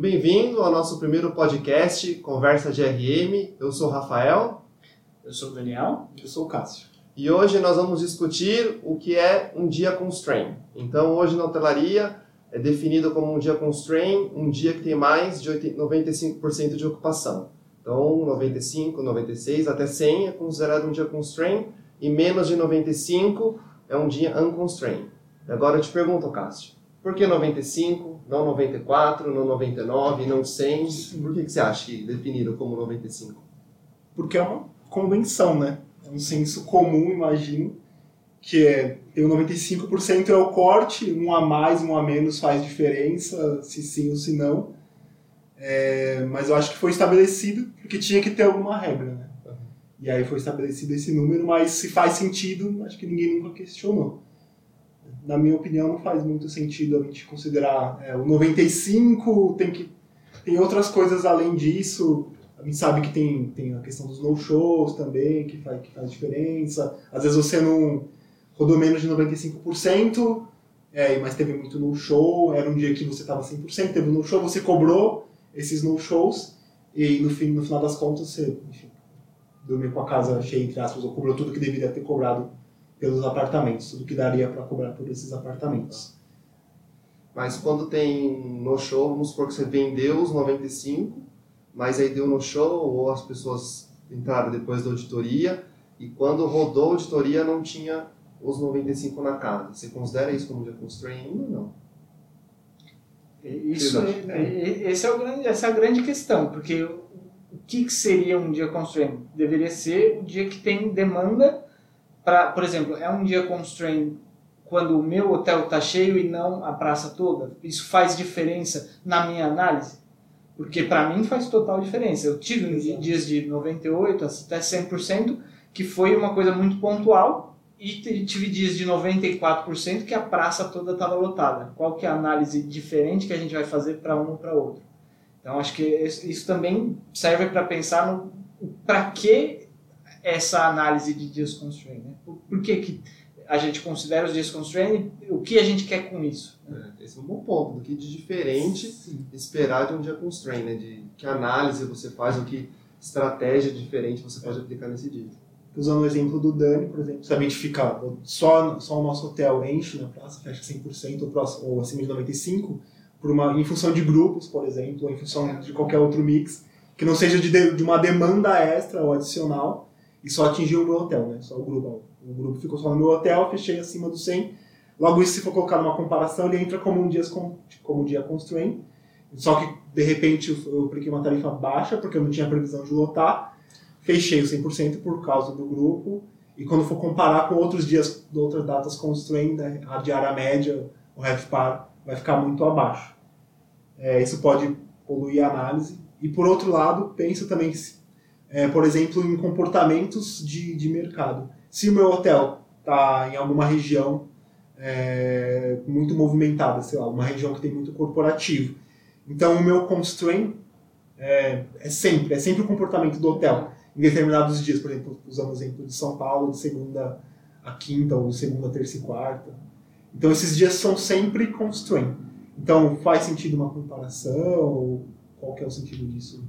Bem-vindo ao nosso primeiro podcast, Conversa de RM. Eu sou o Rafael. Eu sou o Daniel. Eu sou o Cássio. E hoje nós vamos discutir o que é um dia constraint. Então, hoje na hotelaria é definido como um dia constraint, um dia que tem mais de 95% de ocupação. Então, 95, 96, até 100 é considerado um dia constraint e menos de 95 é um dia unconstrained. Agora eu te pergunto, Cássio, por que 95, não 94, não 99, não 100? Por que, que você acha que definiram como 95? Porque é uma convenção, né? É um senso comum, imagino, que é tem o 95% é o corte, um a mais, um a menos faz diferença, se sim ou se não. É, mas eu acho que foi estabelecido porque tinha que ter alguma regra, né? E aí foi estabelecido esse número, mas se faz sentido, acho que ninguém nunca questionou. Na minha opinião, não faz muito sentido a gente considerar é, o 95, tem que tem outras coisas além disso. A gente sabe que tem, tem a questão dos no-shows também, que faz, que faz diferença. Às vezes você não rodou menos de 95%, é, mas teve muito no-show, era um dia que você estava 100%, teve no-show, você cobrou esses no-shows, e no, fim, no final das contas você enfim, dormiu com a casa cheia, entre aspas, ou cobrou tudo que deveria ter cobrado pelos apartamentos, tudo que daria para cobrar por esses apartamentos. Mas quando tem no-show, vamos supor que você vendeu os 95, mas aí deu no-show, ou as pessoas entraram depois da auditoria, e quando rodou a auditoria não tinha os 95 na casa. Você considera isso como dia constraint ainda ou não? Isso, é, é, esse é o grande, essa é a grande questão, porque o que seria um dia constraint? Deveria ser o dia que tem demanda para, por exemplo, é um dia constraint quando o meu hotel está cheio e não a praça toda? Isso faz diferença na minha análise? Porque para mim faz total diferença. Eu tive Exato. dias de 98 até 100% que foi uma coisa muito pontual e tive dias de 94% que a praça toda estava lotada. Qual que é a análise diferente que a gente vai fazer para um ou para outro? Então acho que isso também serve para pensar no para que essa análise de dias constrained, né? Por, por, que, que a gente considera os dias constrained? O que a gente quer com isso? Né? É, esse é um bom ponto, do que de diferente Sim. esperar de um dia constrained, né? De que análise você faz, o que estratégia diferente você pode aplicar nesse dia usando o exemplo do Dani, por exemplo, se a gente ficar só, só o nosso hotel enche na praça, fecha 100% ou, próximo, ou acima de 95%, por uma, em função de grupos, por exemplo, ou em função de qualquer outro mix, que não seja de, de uma demanda extra ou adicional e só atingiu o meu hotel, né? Só o grupo. O grupo ficou só no meu hotel, fechei acima do 100. Logo isso, se for colocar numa comparação, ele entra como um dia, como um dia constraint. Só que, de repente, eu apliquei uma tarifa baixa, porque eu não tinha previsão de lotar fechei o 100% por causa do grupo. E quando for comparar com outros dias, outras datas constrained, né, a diária média, o RevPAR, vai ficar muito abaixo. É, isso pode poluir a análise. E por outro lado, penso também, é, por exemplo, em comportamentos de, de mercado. Se o meu hotel está em alguma região é, muito movimentada, sei lá, uma região que tem muito corporativo, então o meu constraint é, é sempre, é sempre o comportamento do hotel em determinados dias, por exemplo, usando o exemplo de São Paulo, de segunda a quinta, ou de segunda a terça e quarta. Então esses dias são sempre constraint. Então faz sentido uma comparação, qual que é o sentido disso,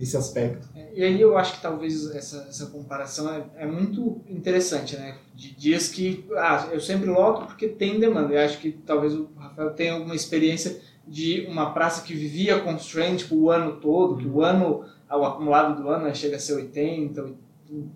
nesse aspecto? É, e aí eu acho que talvez essa, essa comparação é, é muito interessante, né? De dias que, ah, eu sempre loto porque tem demanda. Eu acho que talvez o Rafael tenha alguma experiência de uma praça que vivia constraint tipo, o ano todo, que o uhum. ano o acumulado do ano né, chega a ser 80%,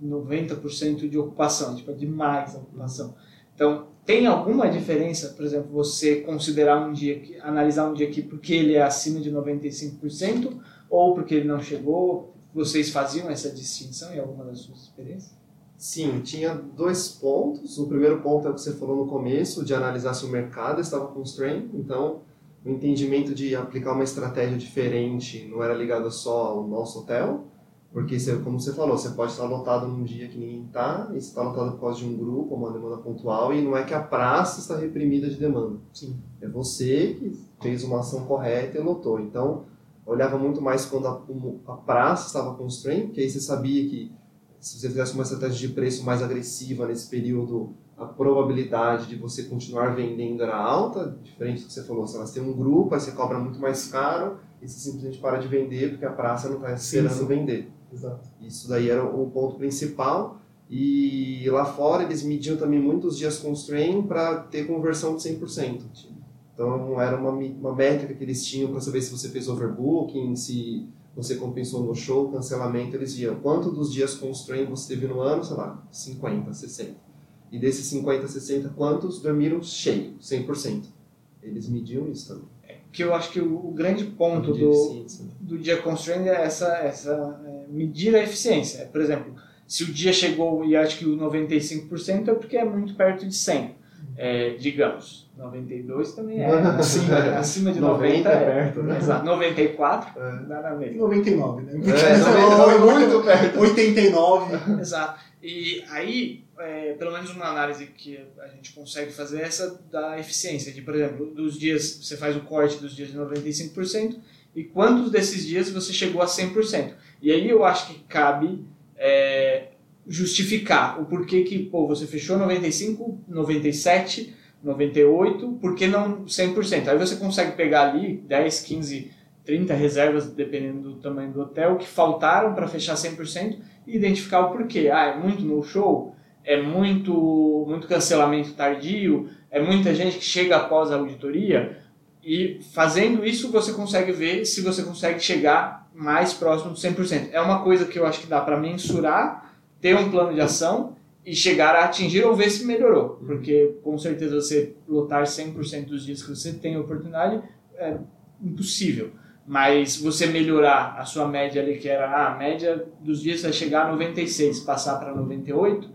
90% de ocupação, tipo, é demais a ocupação. Então, tem alguma diferença, por exemplo, você considerar um dia, analisar um dia aqui porque ele é acima de 95% ou porque ele não chegou? Vocês faziam essa distinção em alguma das suas experiências? Sim, tinha dois pontos. O primeiro ponto é o que você falou no começo, de analisar se o mercado estava constrained. Então, o entendimento de aplicar uma estratégia diferente não era ligado só ao nosso hotel, porque, você, como você falou, você pode estar lotado num dia que ninguém está, e você está lotado por causa de um grupo, uma demanda pontual, e não é que a praça está reprimida de demanda. Sim. É você que fez uma ação correta e lotou. Então, olhava muito mais quando a, a praça estava constrained, porque aí você sabia que se você fizesse uma estratégia de preço mais agressiva nesse período, a probabilidade de você continuar vendendo era alta, diferente do que você falou, se elas têm um grupo, aí você cobra muito mais caro, e você simplesmente para de vender porque a praça não está esperando vender. Exato. Isso daí era o ponto principal. E lá fora eles mediam também muitos dias constrain para ter conversão de 100%. Então era uma, uma métrica que eles tinham para saber se você fez overbooking, se você compensou no show, cancelamento, eles viam quanto dos dias constrain você teve no ano, sei lá, 50, 60. E desses 50, 60, quantos dormiram cheio, 100%. Eles mediam isso também. É, que eu acho que o, o grande ponto do, do dia constraint é essa, essa é, medir a eficiência. Por exemplo, se o dia chegou e acho que o 95% é porque é muito perto de 100, é, digamos. 92 também é. Sim, é. Acima de 90, 90 é perto, né? Exato. 94, é. nada a ver. 99, né? É, 99 é muito perto. 89. Exato. E aí, é, pelo menos uma análise que a gente consegue fazer é essa da eficiência. De, por exemplo, dos dias, você faz o corte dos dias de 95% e quantos desses dias você chegou a 100%. E aí eu acho que cabe é, justificar o porquê que pô, você fechou 95, 97, 98, por que não 100%? Aí você consegue pegar ali 10, 15, 30 reservas, dependendo do tamanho do hotel, que faltaram para fechar 100% e identificar o porquê. Ah, é muito no show? É muito, muito cancelamento tardio? É muita gente que chega após a auditoria? E fazendo isso, você consegue ver se você consegue chegar mais próximo do 100%. É uma coisa que eu acho que dá para mensurar, ter um plano de ação e chegar a atingir ou ver se melhorou. Porque com certeza você lotar 100% dos dias que você tem oportunidade é impossível. Mas você melhorar a sua média ali, que era ah, a média dos dias vai chegar a 96, passar para 98,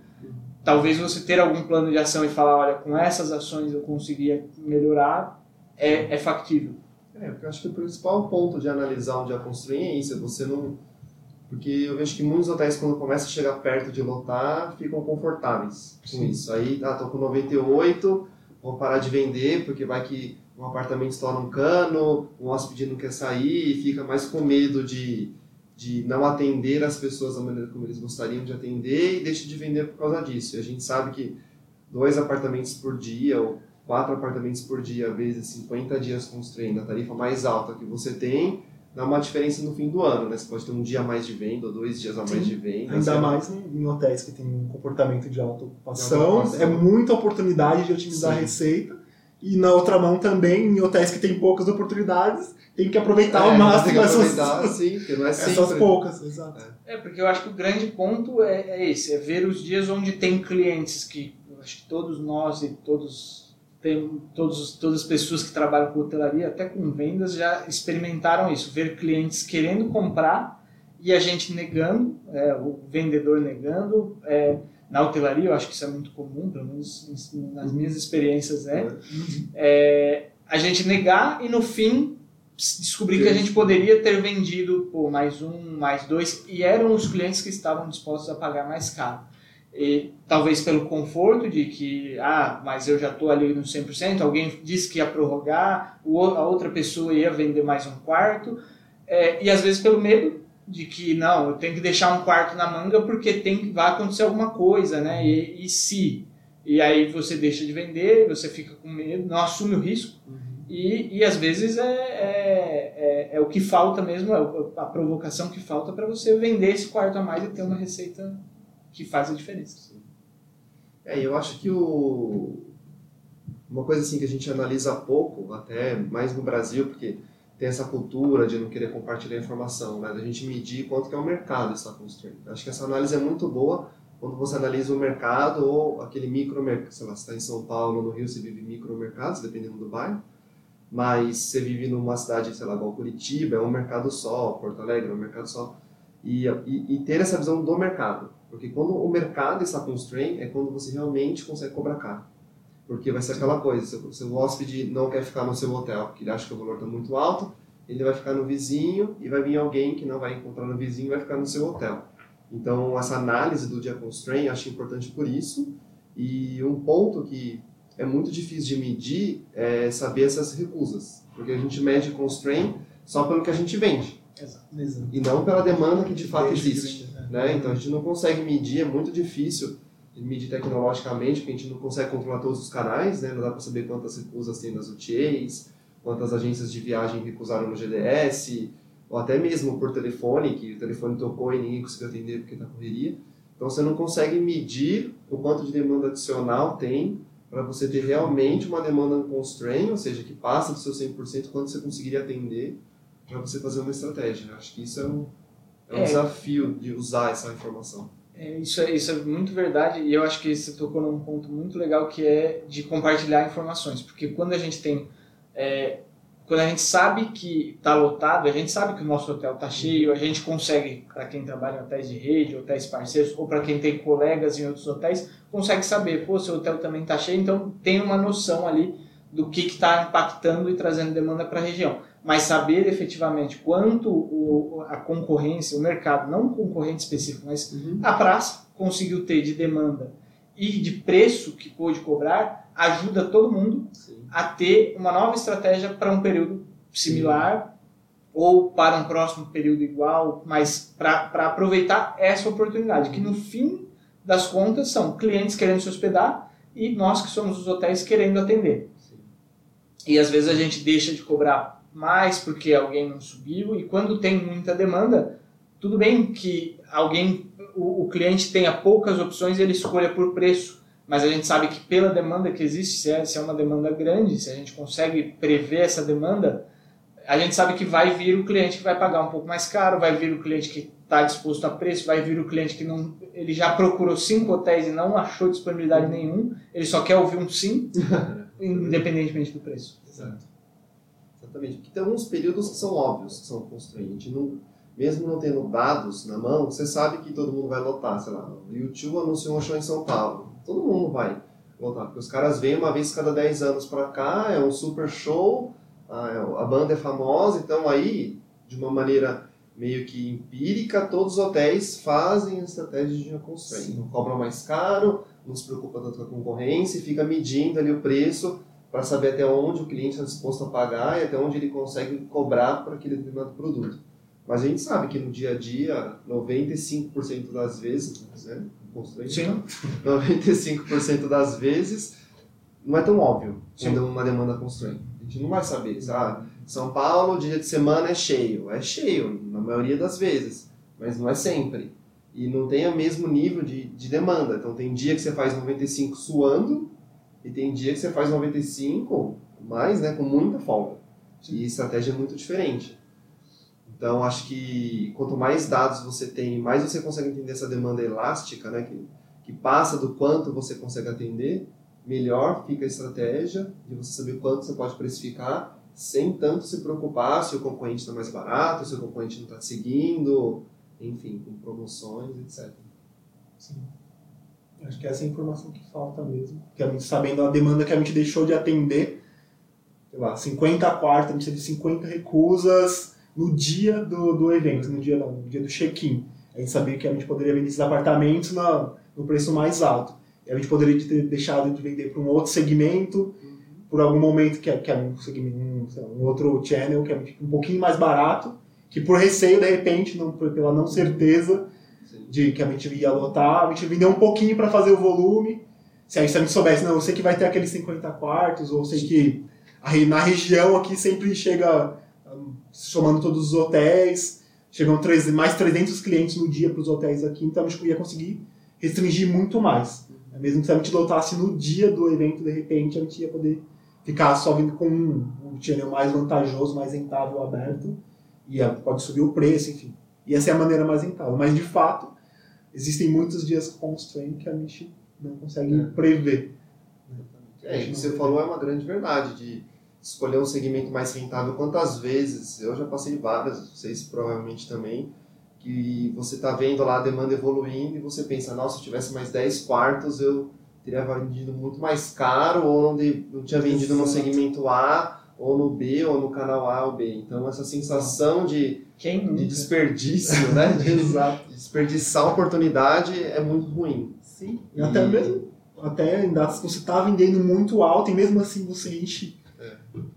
talvez você ter algum plano de ação e falar, olha, com essas ações eu conseguia melhorar, é, é factível. É, porque eu acho que o principal ponto de analisar onde a construir é isso, é você não... Porque eu vejo que muitos hotéis, quando começa a chegar perto de lotar, ficam confortáveis com Sim. isso. Aí, ah, tô com 98, vou parar de vender, porque vai que um apartamento estoura um cano, um hóspede não quer sair e fica mais com medo de, de não atender as pessoas da maneira como eles gostariam de atender e deixa de vender por causa disso. E a gente sabe que dois apartamentos por dia ou quatro apartamentos por dia vezes 50 dias construindo a tarifa mais alta que você tem, dá uma diferença no fim do ano, né? Você pode ter um dia a mais de venda ou dois dias a mais Sim. de venda. Ainda assim, mais em hotéis que tem um comportamento de alta ocupação, é muita oportunidade de otimizar Sim. a receita. E na outra mão também, em hotéis que tem poucas oportunidades, tem que aproveitar é, ao máximo tem que aproveitar, essas, sim, porque não é sempre. essas poucas. Exato. É. é. porque eu acho que o grande ponto é, é esse, é ver os dias onde tem clientes que acho que todos nós e todos tem todos, todas as pessoas que trabalham com hotelaria, até com vendas, já experimentaram isso, ver clientes querendo comprar e a gente negando, é, o vendedor negando. É, na hotelaria, eu acho que isso é muito comum, pelo menos nas minhas experiências é, é a gente negar e no fim descobrir que a gente poderia ter vendido por mais um, mais dois, e eram os clientes que estavam dispostos a pagar mais caro. E, talvez pelo conforto de que, ah, mas eu já estou ali no 100%, alguém disse que ia prorrogar, a outra pessoa ia vender mais um quarto, é, e às vezes pelo medo de que, não, eu tenho que deixar um quarto na manga porque tem, vai acontecer alguma coisa, né? E, e se? E aí você deixa de vender, você fica com medo, não assume o risco, uhum. e, e às vezes é, é, é, é, o que falta mesmo, é a provocação que falta para você vender esse quarto a mais e ter uma receita que faz a diferença. É, eu acho que o... uma coisa assim que a gente analisa pouco, até mais no Brasil, porque tem essa cultura de não querer compartilhar informação, né? da gente medir quanto que é o mercado está construindo. Acho que essa análise é muito boa quando você analisa o mercado ou aquele micromercado, sei lá, você está em São Paulo, no Rio, você vive micromercados, dependendo do bairro, mas você vive numa cidade, sei lá, igual Curitiba, é um mercado só, Porto Alegre é um mercado só, e, e, e ter essa visão do mercado. Porque quando o mercado está constrained, é quando você realmente consegue cobrar caro. Porque vai ser aquela coisa, se, se o hóspede não quer ficar no seu hotel, porque ele acha que o valor está muito alto, ele vai ficar no vizinho e vai vir alguém que não vai encontrar no vizinho e vai ficar no seu hotel. Então, essa análise do dia constraint acho importante por isso. E um ponto que é muito difícil de medir é saber essas recusas. Porque a gente mede constraint só pelo que a gente vende. Exato. E não pela demanda que de fato existe. Né? Então a gente não consegue medir, é muito difícil medir tecnologicamente, porque a gente não consegue controlar todos os canais, né? não dá para saber quantas recusas tem nas UTAs, quantas agências de viagem recusaram no GDS, ou até mesmo por telefone, que o telefone tocou e ninguém conseguiu atender porque está correria. Então você não consegue medir o quanto de demanda adicional tem para você ter realmente uma demanda constraint, ou seja, que passa do seu 100% quanto você conseguiria atender para você fazer uma estratégia. Acho que isso é um, é um é. desafio de usar essa informação. É, isso, é, isso é muito verdade e eu acho que você tocou num ponto muito legal que é de compartilhar informações, porque quando a gente tem é, quando a gente sabe que está lotado, a gente sabe que o nosso hotel está cheio, a gente consegue, para quem trabalha em hotéis de rede, hotéis parceiros, ou para quem tem colegas em outros hotéis, consegue saber, pô, seu hotel também está cheio, então tem uma noção ali do que está impactando e trazendo demanda para a região. Mas saber efetivamente quanto o, a concorrência, o mercado, não um concorrente específico, mas uhum. a praça conseguiu ter de demanda e de preço que pôde cobrar, ajuda todo mundo Sim. a ter uma nova estratégia para um período similar Sim. ou para um próximo período igual, mas para aproveitar essa oportunidade, que no fim das contas são clientes querendo se hospedar e nós que somos os hotéis querendo atender. Sim. E às vezes a gente deixa de cobrar mais porque alguém não subiu e quando tem muita demanda, tudo bem que alguém o, o cliente tenha poucas opções e ele escolha por preço. Mas a gente sabe que pela demanda que existe, se é, se é uma demanda grande, se a gente consegue prever essa demanda, a gente sabe que vai vir o cliente que vai pagar um pouco mais caro, vai vir o cliente que está disposto a preço, vai vir o cliente que não, ele já procurou cinco hotéis e não achou disponibilidade nenhum, ele só quer ouvir um sim, independentemente do preço. Exato. Exatamente. Porque tem alguns períodos que são óbvios, que são constraints. Não, mesmo não tendo dados na mão, você sabe que todo mundo vai lotar, sei lá, o YouTube anunciou um show em São Paulo, todo mundo vai lotar, porque os caras vêm uma vez cada 10 anos para cá, é um super show, a, banda é famosa, então aí, de uma maneira meio que empírica, todos os hotéis fazem estratégias de constraint, não cobram mais caro, não se preocupa tanto com a concorrência e fica medindo ali o preço para saber até onde o cliente está disposto a pagar e até onde ele consegue cobrar por aquele determinado produto. Mas a gente sabe que no dia a dia, 95% das vezes, né? Sim. 95% das vezes não é tão óbvio Sim. quando uma demanda constrói. A gente não vai saber. Ah, São Paulo, dia de semana é cheio. É cheio, na maioria das vezes, mas não é sempre. E não tem o mesmo nível de, de demanda. Então tem dia que você faz 95 suando e tem dia que você faz 95 mais, né, com muita folga. Sim. E estratégia é muito diferente. Então, acho que quanto mais dados você tem, mais você consegue entender essa demanda elástica, né, que, que passa do quanto você consegue atender, melhor fica a estratégia de você saber quanto você pode precificar, sem tanto se preocupar se o concorrente está mais barato, se o concorrente não está seguindo, enfim, com promoções, etc. Sim. Acho que essa é a informação que falta mesmo. Que a gente, sabendo a demanda que a gente deixou de atender, sei lá, 50 quartos, a gente teve 50 recusas, no dia do, do evento, no dia, não, no dia do check-in. A gente sabia que a gente poderia vender esses apartamentos na, no preço mais alto. E a gente poderia ter deixado de vender para um outro segmento, por algum momento que é, que é um, um, um, outro channel que é um pouquinho mais barato, que por receio, de repente, não, pela não certeza de que a gente ia lotar, a gente vendeu um pouquinho para fazer o volume. Se a gente soubesse, não, eu sei que vai ter aqueles 50 quartos, ou sei que na região aqui sempre chega somando todos os hotéis, chegam mais 300 clientes no dia para os hotéis aqui, então a gente ia conseguir restringir muito mais. Mesmo que se a gente lotasse no dia do evento, de repente, a gente ia poder ficar só vindo com um, um channel mais vantajoso, mais rentável aberto, e pode subir o preço, enfim. E essa é a maneira mais rentável. Mas, de fato, existem muitos dias constraint que a gente não consegue é. prever. É, o que você falou é uma grande verdade, de escolher um segmento mais rentável. Quantas vezes, eu já passei várias, vocês provavelmente também, que você está vendo lá a demanda evoluindo e você pensa, nossa, se eu tivesse mais 10 quartos eu teria vendido muito mais caro ou não, de, não tinha vendido Exato. no segmento A ou no B ou no canal A ou B. Então essa sensação de, de desperdício, né? De, Exato. Desperdiçar a oportunidade é muito ruim. Sim. E, e até mesmo até em datas que você está vendendo muito alto e mesmo assim você enche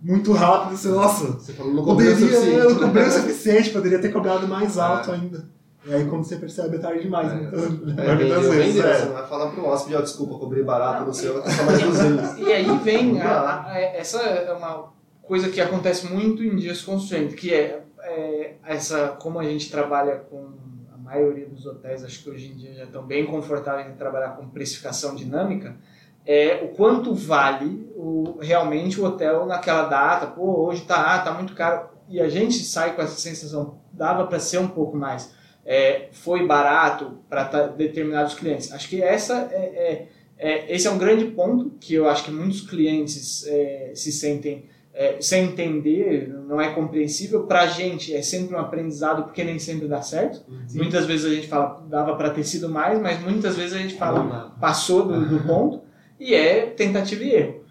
muito rápido, você, nossa, você falou, não poderia, eu não cobrei o suficiente, poderia ter cobrado mais alto é. ainda. E aí quando você percebe é tarde demais, é. então, é, vendeu, vendeu, é. Você vai falar pro hóspede, ó, desculpa, cobrei barato no seu, só mais 200. E aí vem, a, a, essa é uma coisa que acontece muito em dias constrained, que é, é essa, como a gente trabalha com a maioria dos hotéis, acho que hoje em dia já estão bem confortáveis em trabalhar com precificação dinâmica, é o quanto vale o, realmente o hotel naquela data. Pô, hoje tá, ah, tá muito caro. E a gente sai com essa sensação, dava para ser um pouco mais. É, foi barato para determinados clientes. Acho que essa é, é, é, esse é um grande ponto que eu acho que muitos clientes é, se sentem é, sem entender, não é compreensível. Para a gente é sempre um aprendizado porque nem sempre dá certo. Uhum. Muitas vezes a gente fala dava para ter sido mais, mas muitas vezes a gente fala passou do, do ponto e é tentativa e erro.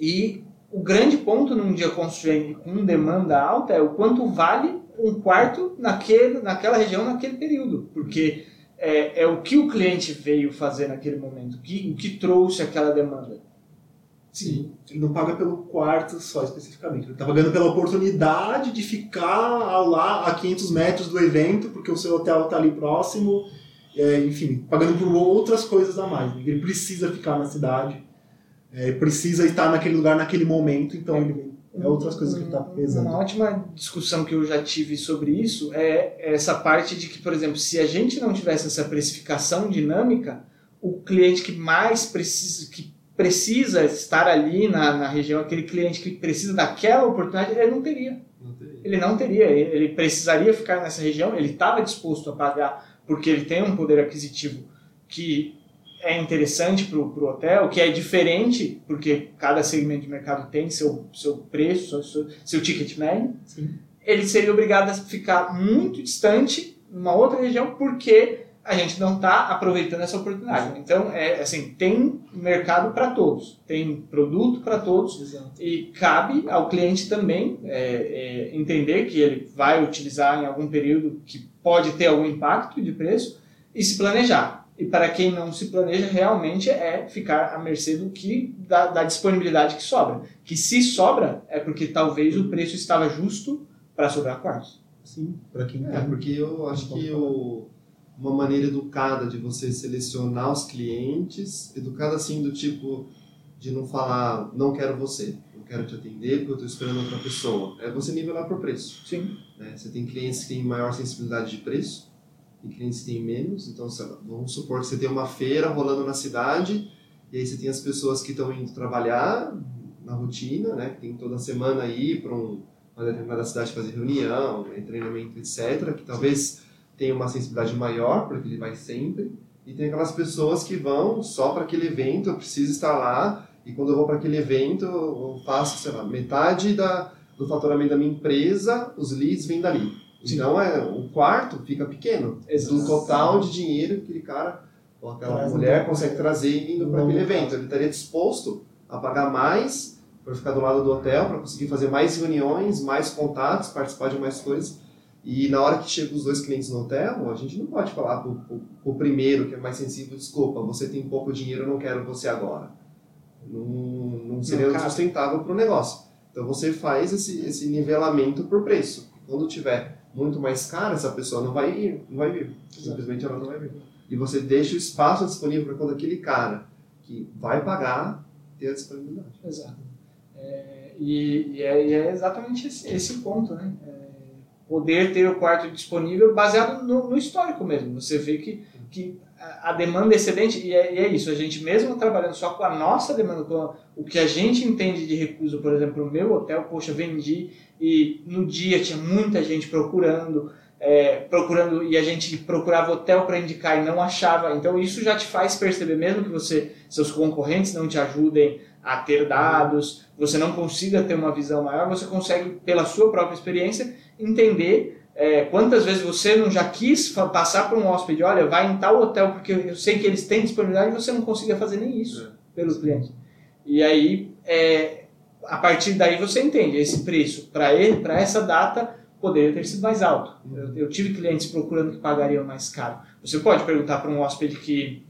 E o grande ponto num dia construído com demanda alta é o quanto vale um quarto naquele, naquela região, naquele período. Porque é, é o que o cliente veio fazer naquele momento, que, o que trouxe aquela demanda. Sim, ele não paga pelo quarto só especificamente, ele está pagando pela oportunidade de ficar lá a 500 metros do evento, porque o seu hotel está ali próximo, é, enfim, pagando por outras coisas a mais. Ele precisa ficar na cidade, é, precisa estar naquele lugar naquele momento, então ele, é outras coisas que ele está pesando. Uma ótima discussão que eu já tive sobre isso é essa parte de que, por exemplo, se a gente não tivesse essa precificação dinâmica, o cliente que mais precisa, que precisa estar ali na, na região, aquele cliente que precisa daquela oportunidade, ele não teria. Não teria. Ele não teria, ele precisaria ficar nessa região, ele estava disposto a pagar porque ele tem um poder aquisitivo que é interessante para o hotel, que é diferente, porque cada segmento de mercado tem seu, seu preço, seu, seu ticket médio, Sim. ele seria obrigado a ficar muito distante, numa outra região, porque a gente não está aproveitando essa oportunidade. Então, é assim, tem mercado para todos, tem produto para todos Exato. e cabe ao cliente também é, é, entender que ele vai utilizar em algum período que pode ter algum impacto de preço e se planejar. E para quem não se planeja, realmente é ficar à mercê do que da, da disponibilidade que sobra. Que se sobra é porque talvez o preço estava justo para sobrar quartos. Sim, para quem é, porque eu acho que o uma maneira educada de você selecionar os clientes, educada assim do tipo de não falar, não quero você, não quero te atender porque eu estou esperando outra pessoa. É você nivelar por preço. Sim. Né? Você tem clientes que têm maior sensibilidade de preço e clientes que têm menos. Então, vamos supor que você tem uma feira rolando na cidade e aí você tem as pessoas que estão indo trabalhar na rotina, né? Que tem toda semana aí para um, uma determinada cidade fazer reunião, treinamento, etc. Que talvez tem uma sensibilidade maior, porque ele vai sempre, e tem aquelas pessoas que vão só para aquele evento, eu preciso estar lá, e quando eu vou para aquele evento, eu faço, sei lá, metade da, do faturamento da minha empresa, os leads vêm dali. Sim. Então, é, o quarto fica pequeno. Exato. Do total de dinheiro que aquele cara ou aquela Traz mulher consegue trazer indo para aquele evento. Ele estaria disposto a pagar mais para ficar do lado do hotel, para conseguir fazer mais reuniões, mais contatos, participar de mais coisas e na hora que chegam os dois clientes no hotel, a gente não pode falar para o primeiro, que é mais sensível, desculpa, você tem pouco dinheiro, eu não quero você agora. Não, não seria não, sustentável para o negócio. Então você faz esse, esse nivelamento por preço. Quando tiver muito mais caro, essa pessoa não vai ir, não vai vir. Simplesmente ela não vai vir. E você deixa o espaço disponível para quando aquele cara que vai pagar ter a disponibilidade. Exato. É, e, e, é, e, é, exatamente esse, esse ponto, né? É, poder ter o quarto disponível baseado no, no histórico mesmo. Você vê que, que a demanda é excedente, e é, e é, isso, a gente mesmo trabalhando só com a nossa demanda, com o que a gente entende de recuso, por exemplo, o meu hotel, poxa, vendi e no dia tinha muita gente procurando, é, procurando e a gente procurava hotel para indicar e não achava. Então isso já te faz perceber, mesmo que você, seus concorrentes não te ajudem a ter dados, você não consiga ter uma visão maior, você consegue, pela sua própria experiência, entender é, quantas vezes você não já quis passar para um hóspede, olha, vai em tal hotel porque eu sei que eles têm disponibilidade e você não conseguia fazer nem isso é. pelo cliente. E aí, é, a partir daí você entende, esse preço para essa data poderia ter sido mais alto. Eu, eu, tive clientes procurando que pagariam mais caro. Você pode perguntar para um hóspede que,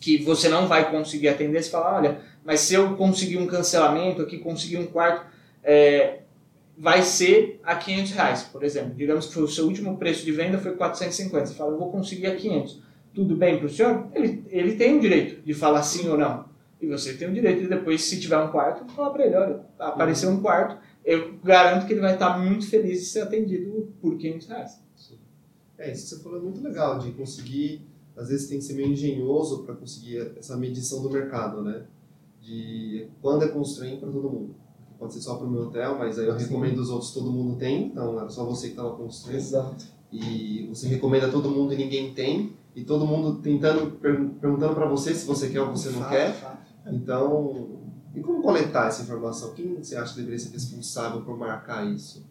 que você não vai conseguir atender, você fala, olha, mas se eu conseguir um cancelamento aqui, conseguir um quarto, é, vai ser a 500 reais, por exemplo. Digamos que o seu último preço de venda foi 450. Você fala, eu vou conseguir a 500. Tudo bem para o senhor? Ele, ele tem o direito de falar sim ou não. E você tem o direito de depois, se tiver um quarto, falar para ele, olha, apareceu um quarto, eu garanto que ele vai estar muito feliz de ser atendido por 500 reais. É, isso que você falou é muito legal, de conseguir, às vezes tem que ser meio engenhoso para conseguir essa medição do mercado, né? De quando é constraint para todo mundo. Pode ser só para o meu hotel, mas aí eu Sim. recomendo os outros, todo mundo tem, então era só você que estava constraint. Exato. E você recomenda a todo mundo e ninguém tem, e todo mundo tentando, per- perguntando para você se você quer ou você não Fato, quer. fato. Então, e como coletar essa informação? Quem você acha que deveria ser responsável por marcar isso?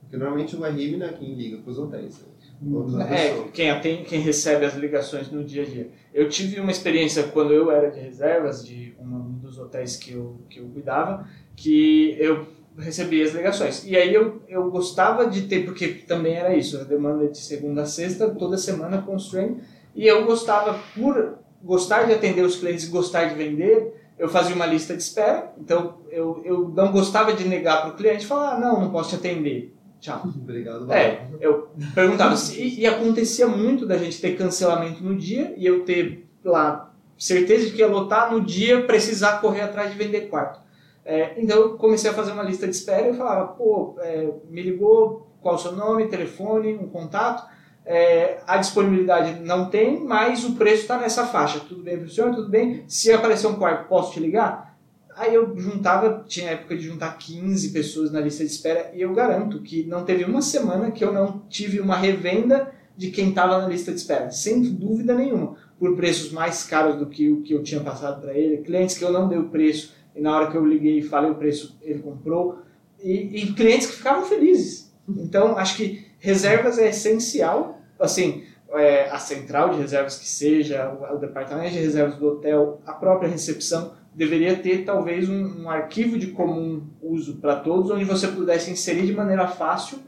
Porque normalmente o RIM não é quem liga para os hotéis. Né? É, quem, atende, quem recebe as ligações no dia a dia. Eu tive uma experiência quando eu era de reservas de um dos hotéis que eu, que eu cuidava, que eu recebia as ligações. E aí eu, eu gostava de ter, porque também era isso, a demanda de segunda a sexta, toda semana constraint, e eu gostava, por gostar de atender os clientes e gostar de vender, eu fazia uma lista de espera, então eu, eu não gostava de negar para o cliente falar, ah, não, não posso te atender, tchau. Obrigado, É, eu perguntava se, e, e acontecia muito da gente ter cancelamento no dia e eu ter lá certeza de que ia lotar no dia precisar correr atrás de vender quarto. É, então eu comecei a fazer uma lista de espera e falava, pô, é, me ligou, qual o seu nome, telefone, um contato. É, a disponibilidade não tem, mas o preço está nessa faixa. Tudo bem para o senhor? Tudo bem? Se aparecer um quarto, posso te ligar? Aí eu juntava, tinha época de juntar 15 pessoas na lista de espera e eu garanto que não teve uma semana que eu não tive uma revenda de quem estava na lista de espera, sem dúvida nenhuma, por preços mais caros do que o que eu tinha passado para ele, clientes que eu não dei o preço e na hora que eu liguei e falei o preço ele comprou e, e clientes que ficavam felizes. Então acho que reservas é essencial, assim é, a central de reservas que seja, o, o departamento de reservas do hotel, a própria recepção deveria ter talvez um, um arquivo de comum uso para todos, onde você pudesse inserir de maneira fácil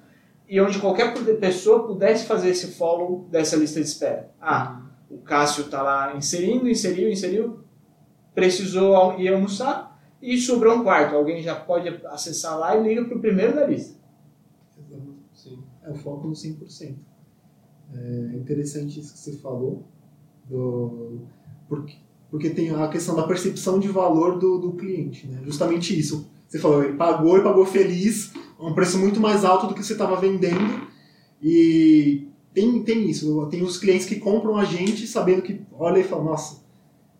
e onde qualquer pessoa pudesse fazer esse follow dessa lista de espera. Ah, o Cássio está lá inserindo, inseriu, inseriu, precisou ir almoçar e sobrou um quarto. Alguém já pode acessar lá e liga para o primeiro da lista. Sim. É o foco no 100%. É interessante isso que você falou, do, porque, porque tem a questão da percepção de valor do, do cliente. Né? Justamente isso. Você falou, ele pagou e pagou feliz, um preço muito mais alto do que você estava vendendo. E tem, tem isso. Tem os clientes que compram a gente sabendo que, olha e falam, nossa,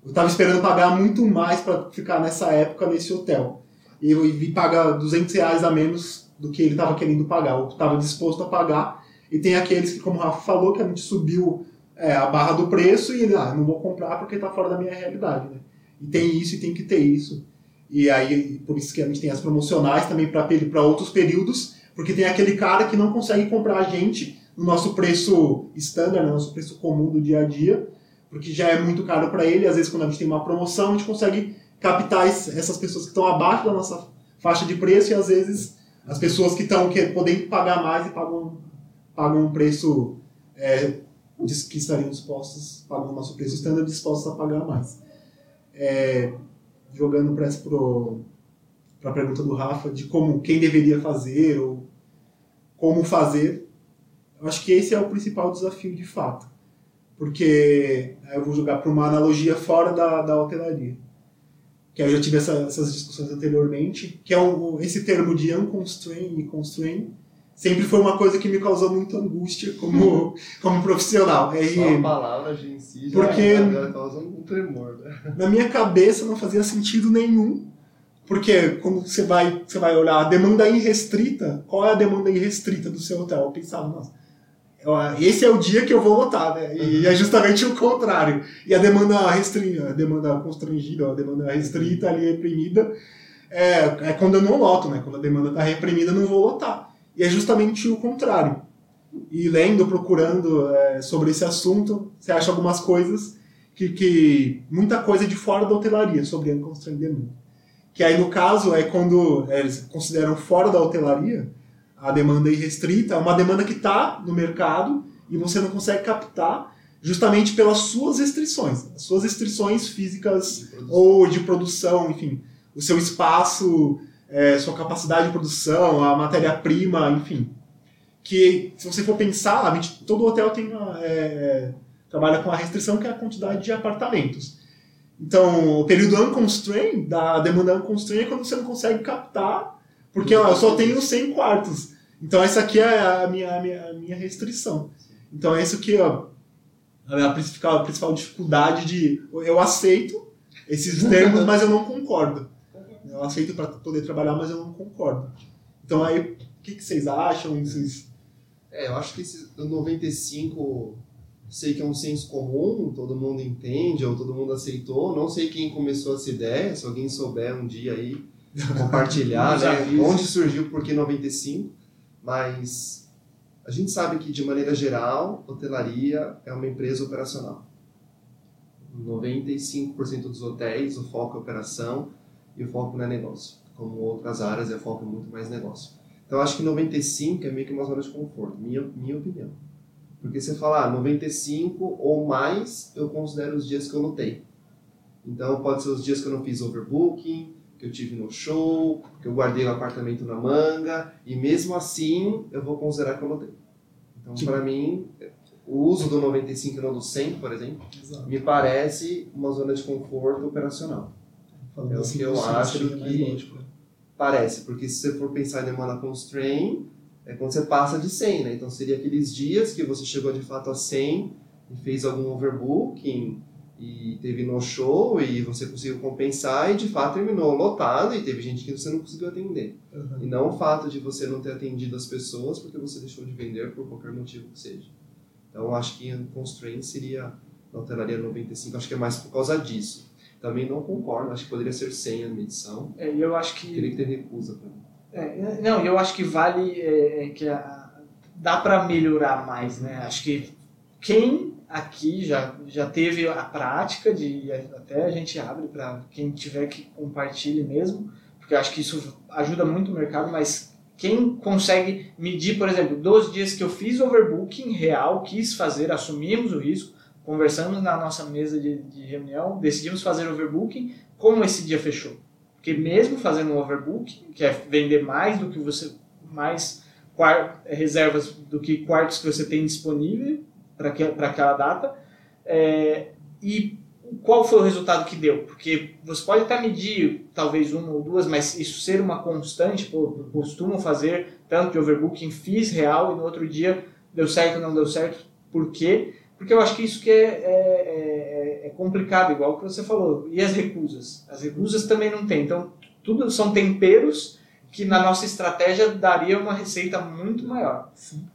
eu estava esperando pagar muito mais para ficar nessa época nesse hotel. E, e paga 200 reais a menos do que ele estava querendo pagar, ou estava disposto a pagar. E tem aqueles que, como o Rafa falou, que a gente subiu é, a barra do preço e ele, ah, não vou comprar porque está fora da minha realidade. Né? E tem isso e tem que ter isso. E aí, por isso que a gente tem as promocionais também para outros períodos, porque tem aquele cara que não consegue comprar a gente no nosso preço standard, no nosso preço comum do dia a dia, porque já é muito caro para ele. Às vezes, quando a gente tem uma promoção, a gente consegue captar es- essas pessoas que estão abaixo da nossa faixa de preço e às vezes as pessoas que estão que podendo pagar mais e pagam, pagam um preço é, que estariam dispostos, pagam o nosso preço standard, dispostos a pagar mais. É, jogando para a pergunta do Rafa de como quem deveria fazer ou como fazer, eu acho que esse é o principal desafio de fato. Porque aí eu vou jogar para uma analogia fora da, da hotelaria. Que eu já tive essa- essas discussões anteriormente, que é o, esse termo de unconstrained e constrained, sempre foi uma coisa que me causou muita angústia como, como profissional. Só a palavra em si já, Porque- já causa um tremor, né? na minha cabeça não fazia sentido nenhum, porque quando você vai, você vai olhar a demanda irrestrita, qual é a demanda irrestrita do seu hotel? Eu pensava, nossa, esse é o dia que eu vou lotar, né? E é justamente o contrário. E a demanda restrita, a demanda constrangida, a demanda restrita ali, reprimida, é, é quando eu não loto, né? Quando a demanda está reprimida, eu não vou lotar. E é justamente o contrário. E lendo, procurando é, sobre esse assunto, você acha algumas coisas que, que muita coisa de fora da hotelaria sobre unconstrained demand. Que aí, no caso, é quando é, eles consideram fora da hotelaria a demanda irrestrita, é uma demanda que está no mercado e você não consegue captar justamente pelas suas restrições, as suas restrições físicas ou de produção, enfim, o seu espaço, é, sua capacidade de produção, a matéria-prima, enfim. Que, se você for pensar, a gente- todo hotel tem uma, é, trabalha com a restrição que é a quantidade de apartamentos. Então, o período unconstrained, da demanda unconstrained, é quando você não consegue captar Porque ó, eu só tenho 100 quartos. Então essa aqui é a minha, a minha, a minha restrição. Então é isso que ó, a principal, a principal dificuldade de eu aceito esses termos, mas eu não concordo. Eu aceito para poder trabalhar, mas eu não concordo. Então aí, o que, que vocês acham? Vocês... É, eu acho que esse 95 sei que é um senso comum, todo mundo entende, ou todo mundo aceitou. Não sei quem começou essa ideia, se alguém souber um dia aí compartilhar, né? Onde surgiu, por que 95, mas a gente sabe que, de maneira geral, hotelaria é uma empresa operacional. 95% dos hotéis, o foco é operação e o foco não é negócio. Como outras áreas, o foco é muito mais negócio. Então, acho que 95 é meio que uma zona de conforto, minha, minha opinião. Porque você fala, ah, 95 ou mais, eu considero os dias que eu lotei. Então, pode ser os dias que eu não fiz overbooking, que eu tive no show, que eu guardei o apartamento na manga, e mesmo assim, eu vou considerar que eu lotei. Então, para mim, o uso do 95 e não do 100, por exemplo, Exato. me parece uma zona de conforto operacional. Falando é o assim, que eu acho que né? parece, porque se você for pensar em demanda constraint, é quando você passa de 100, né? Então seria aqueles dias que você chegou de fato a 100 e fez algum overbooking e teve no show e você conseguiu compensar e de fato terminou lotado e teve gente que você não conseguiu atender. Uhum. E não o fato de você não ter atendido as pessoas porque você deixou de vender por qualquer motivo que seja. Então acho que constraint seria na hotelaria 95, acho que é mais por causa disso. Também não concordo, acho que poderia ser 100 a medição. É, eu acho que... Teria que ter recusa para mim. É, não, eu acho que vale é, é que a, dá para melhorar mais, né? Acho que quem aqui já, já teve a prática de até a gente abre para quem tiver que compartilhe mesmo, porque eu acho que isso ajuda muito o mercado, mas quem consegue medir, por exemplo, dos dias que eu fiz overbooking real, quis fazer, assumimos o risco, conversamos na nossa mesa de, de reunião, decidimos fazer overbooking, como esse dia fechou? Porque mesmo fazendo um overbook, que é vender mais do que você, mais reservas do que quartos que você tem disponível para aquela data, é, e qual foi o resultado que deu? Porque você pode até medir talvez uma ou duas, mas isso ser uma constante, pô, costumo fazer tanto de overbooking, fiz real e no outro dia deu certo ou não deu certo, por quê? Porque eu acho que isso que é, é, é, é complicado, igual que você falou. E as recusas? As recusas também não tem. Então, tudo são temperos que na nossa estratégia daria uma receita muito maior. Sim.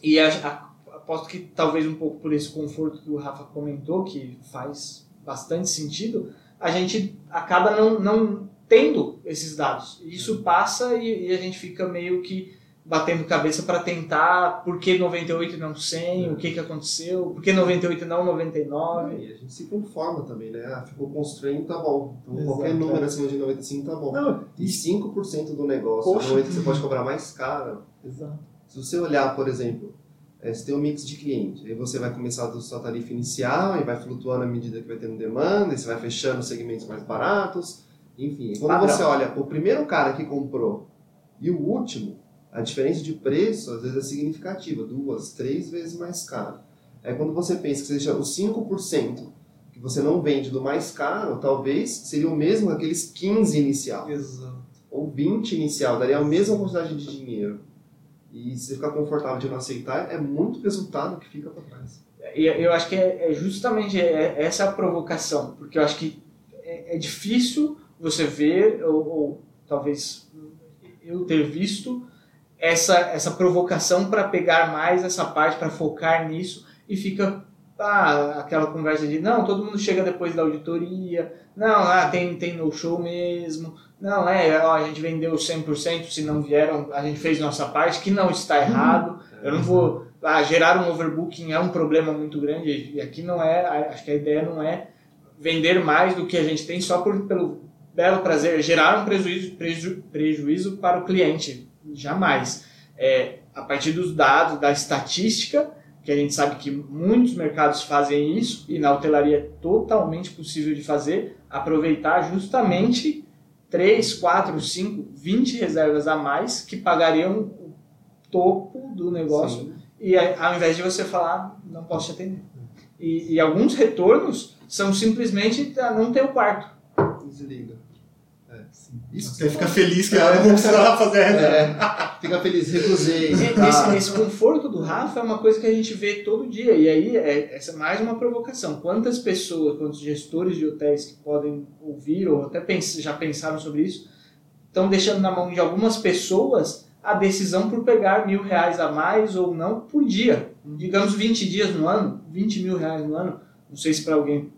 E a, a, aposto que talvez um pouco por esse conforto que o Rafa comentou, que faz bastante sentido, a gente acaba não, não tendo esses dados. Isso passa e, e a gente fica meio que batendo cabeça para tentar por que 98 e não 100, o que, que aconteceu, por que 98 e não 99. E a gente se conforma também, né? Ah, ficou construindo, tá bom. Então Exato, qualquer número é. acima de 95 tá bom. Não. E 5% do negócio, Poxa. no momento que você pode cobrar mais caro. Exato. Se você olhar, por exemplo, é, você tem um mix de cliente, aí você vai começar da sua tarifa inicial e vai flutuando à medida que vai tendo demanda, e você vai fechando segmentos mais baratos, enfim. Quando Padrão. você olha o primeiro cara que comprou e o último, a diferença de preço às vezes é significativa, duas, três vezes mais caro. É quando você pensa que deixa os 5% que você não vende do mais caro, talvez seria o mesmo aqueles 15 inicial. Exato. Ou 20 inicial, daria a mesma quantidade de dinheiro. E se ficar confortável de não aceitar, é muito resultado que fica para trás. E eu acho que é, é justamente é, essa a provocação, porque eu acho que é, é difícil você ver, ou, ou talvez eu ter visto, essa, essa provocação para pegar mais essa parte, para focar nisso, e fica ah, aquela conversa de não, todo mundo chega depois da auditoria, não, ah, tem, tem no show mesmo, não, é, ó, a gente vendeu 100%, se não vieram, a gente fez nossa parte, que não está errado, eu não vou, ah, gerar um overbooking é um problema muito grande, e aqui não é, acho que a ideia não é vender mais do que a gente tem só por, pelo belo prazer, gerar um prejuízo, preju, prejuízo para o cliente, Jamais. É, a partir dos dados, da estatística, que a gente sabe que muitos mercados fazem isso, e na hotelaria é totalmente possível de fazer, aproveitar justamente 3, 4, 5, 20 reservas a mais que pagariam o topo do negócio. Sim. E ao invés de você falar, não posso te atender. E, e alguns retornos são simplesmente não ter o quarto. Desliga. É, Isso você fica feliz que ela não precisava fazer a. É, fica feliz, recusei. E- tá. Esse, esse conforto do Rafa é uma coisa que a gente vê todo dia. E aí, é, essa é mais uma provocação. Quantas pessoas, quantos gestores de hotéis que podem ouvir ou até pens- já pensaram sobre isso, estão deixando na mão de algumas pessoas a decisão por pegar mil reais a mais ou não por dia. Digamos 20 dias no ano, 20 mil reais no ano. Não sei se para alguém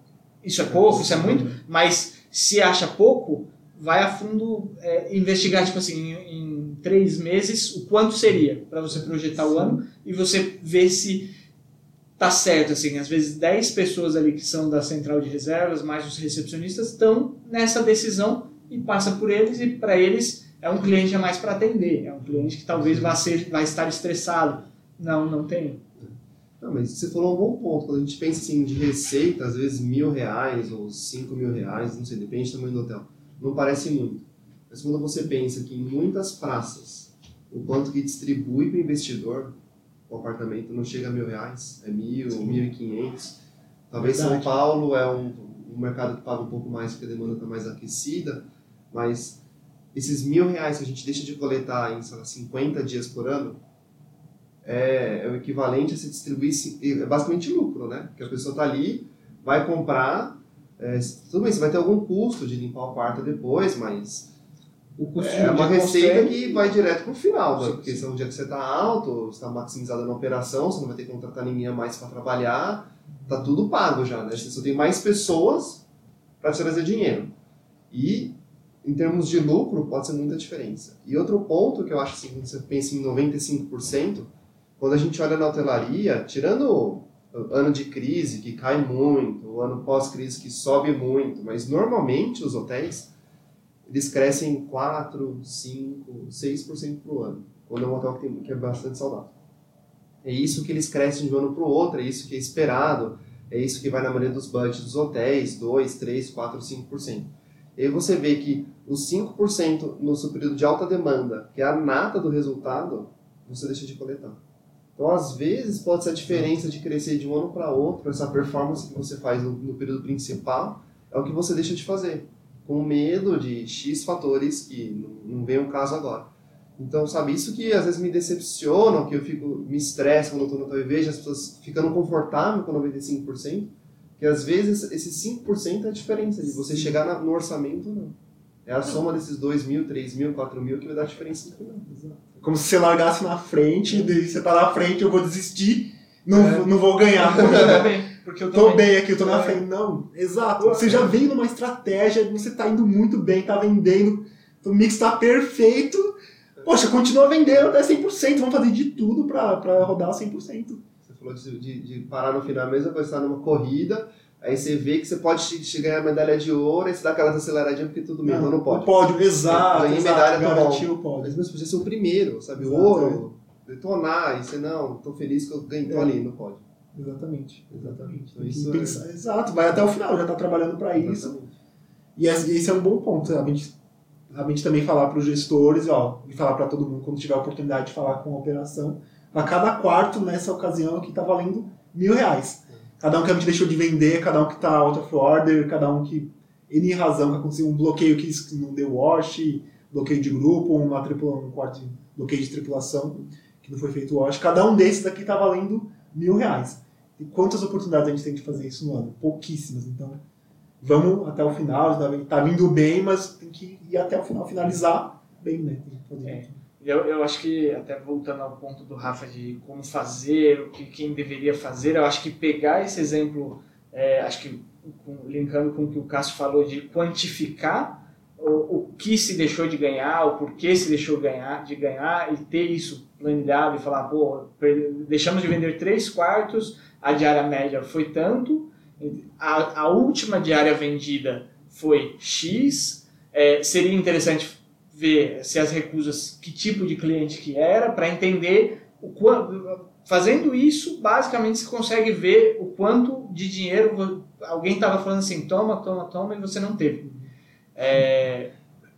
isso é pouco, isso é muito, mas se acha pouco, vai a fundo é, investigar, tipo assim, em, em três meses, o quanto seria para você projetar o ano e você ver se tá certo, assim, às vezes 10 pessoas ali que são da central de reservas, mais os recepcionistas, estão nessa decisão e passa por eles e para eles é um cliente a mais para atender, é um cliente que talvez vá, ser, vai estar estressado. Não, não tem. Não, mas você falou um bom ponto. Quando a gente pensa assim, de receita, às vezes mil reais ou cinco mil reais, não sei, depende do tamanho do hotel. Não parece muito. Mas quando você pensa que em muitas praças, o quanto que distribui para o investidor, o apartamento não chega a mil reais, é mil, mil e quinhentos. Talvez São Verdade. Paulo é um, um mercado que paga um pouco mais porque a demanda está mais aquecida, mas esses mil reais que a gente deixa de coletar em sei lá, 50 dias por ano, é, é o equivalente a se distribuir, é basicamente lucro, né? Porque a pessoa está ali, vai comprar, é, tudo bem, você vai ter algum custo de limpar o quarto depois, mas O custo é uma receita constante- que vai direto pro final, né? Sim, porque se é um dia que você está alto, você está maximizado na operação, você não vai ter que contratar ninguém a mais para trabalhar, tá tudo pago já, né? Você só tem mais pessoas para te trazer dinheiro. E em termos de lucro, pode ser muita diferença. E outro ponto que eu acho assim, quando você pensa em 95%, quando a gente olha na hotelaria, tirando ano de crise, que cai muito, o ano pós-crise, que sobe muito, mas normalmente os hotéis, eles crescem 4, 5, 6% por ano, quando é um hotel que, tem, que é bastante saudável. É isso que eles crescem de um ano para o outro, é isso que é esperado, é isso que vai na maioria dos budgets dos hotéis, 2, 3, 4, 5%. E aí você vê que os 5% no seu período de alta demanda, que é a nata do resultado, você deixa de coletar. Então, às vezes, pode ser a diferença de crescer de um ano para outro, essa performance que você faz no, no período principal, é o que você deixa de fazer, com medo de X fatores que não, não vem o caso agora. Então, sabe, isso que às vezes me decepciona, que eu fico, me estresso quando eu estou no e vejo as pessoas ficando confortável com 95%, que às vezes esse 5% é a diferença de você chegar na- no orçamento não. É a soma desses 2 mil, 3 mil, 4 mil que vai dar a diferença no final. Como se você largasse na frente, daí você tá na frente, eu vou desistir, não, É. não vou ganhar a Eu corrida. também, porque eu Tô também. bem aqui, eu tô na É. frente. Não, exato. Você já vem numa estratégia, você tá indo muito bem, tá vendendo, o mix tá perfeito. Poxa, continua vendendo até 100%, vamos fazer de tudo pra, pra rodar 100%. Você falou de, de, de parar no final, a mesma coisa, você tá numa corrida, aí você vê que você pode ganhar medalha de ouro, aí você dá aquela aceleradinha porque tudo então não O pode. pódio, exato. Ganhei medalha, tá bom. o pódio. Mas mesmo podia ser o primeiro, sabe? O Exato, ouro, detonar, e você não, tô feliz que eu ganhei, tô É. ali, não pode. Exatamente, exatamente. Então é- Exato, vai até o final, já tá trabalhando pra isso. Exatamente. E esse esse é um bom ponto, a gente, a gente também falar para os gestores, ó, e falar para todo mundo quando tiver a oportunidade de falar com a operação, a cada quarto nessa ocasião aqui tá valendo mil reais. Cada um que a gente deixou de vender, cada um que tá out of order, cada um que N razão que aconteceu, um bloqueio que não deu wash, bloqueio de grupo, uma tripula, um quarto de bloqueio de tripulação que não foi feito wash, cada um desses aqui tá valendo mil reais. E quantas oportunidades a gente tem de fazer isso no ano? Pouquíssimas, então vamos até o final, tá- tá vindo bem, mas tem que ir até o final, finalizar bem, né? Tem que fazer É. Eu, eu acho que, até voltando ao ponto do Rafa de como fazer, o que quem deveria fazer, eu acho que pegar esse exemplo, é, acho que com- linkando com o que o Cássio falou, de quantificar o, o que se deixou de ganhar, o porquê se deixou ganhar, de ganhar e ter isso planilhado e falar, pô, deixamos de vender três quartos, a diária média foi tanto, a, a última diária vendida foi X, é, seria interessante ver se as recusas, que tipo de cliente que era, para entender o quanto. Fazendo isso, basicamente você consegue ver o quanto de dinheiro alguém estava falando assim, toma, toma, toma, e você não teve. É,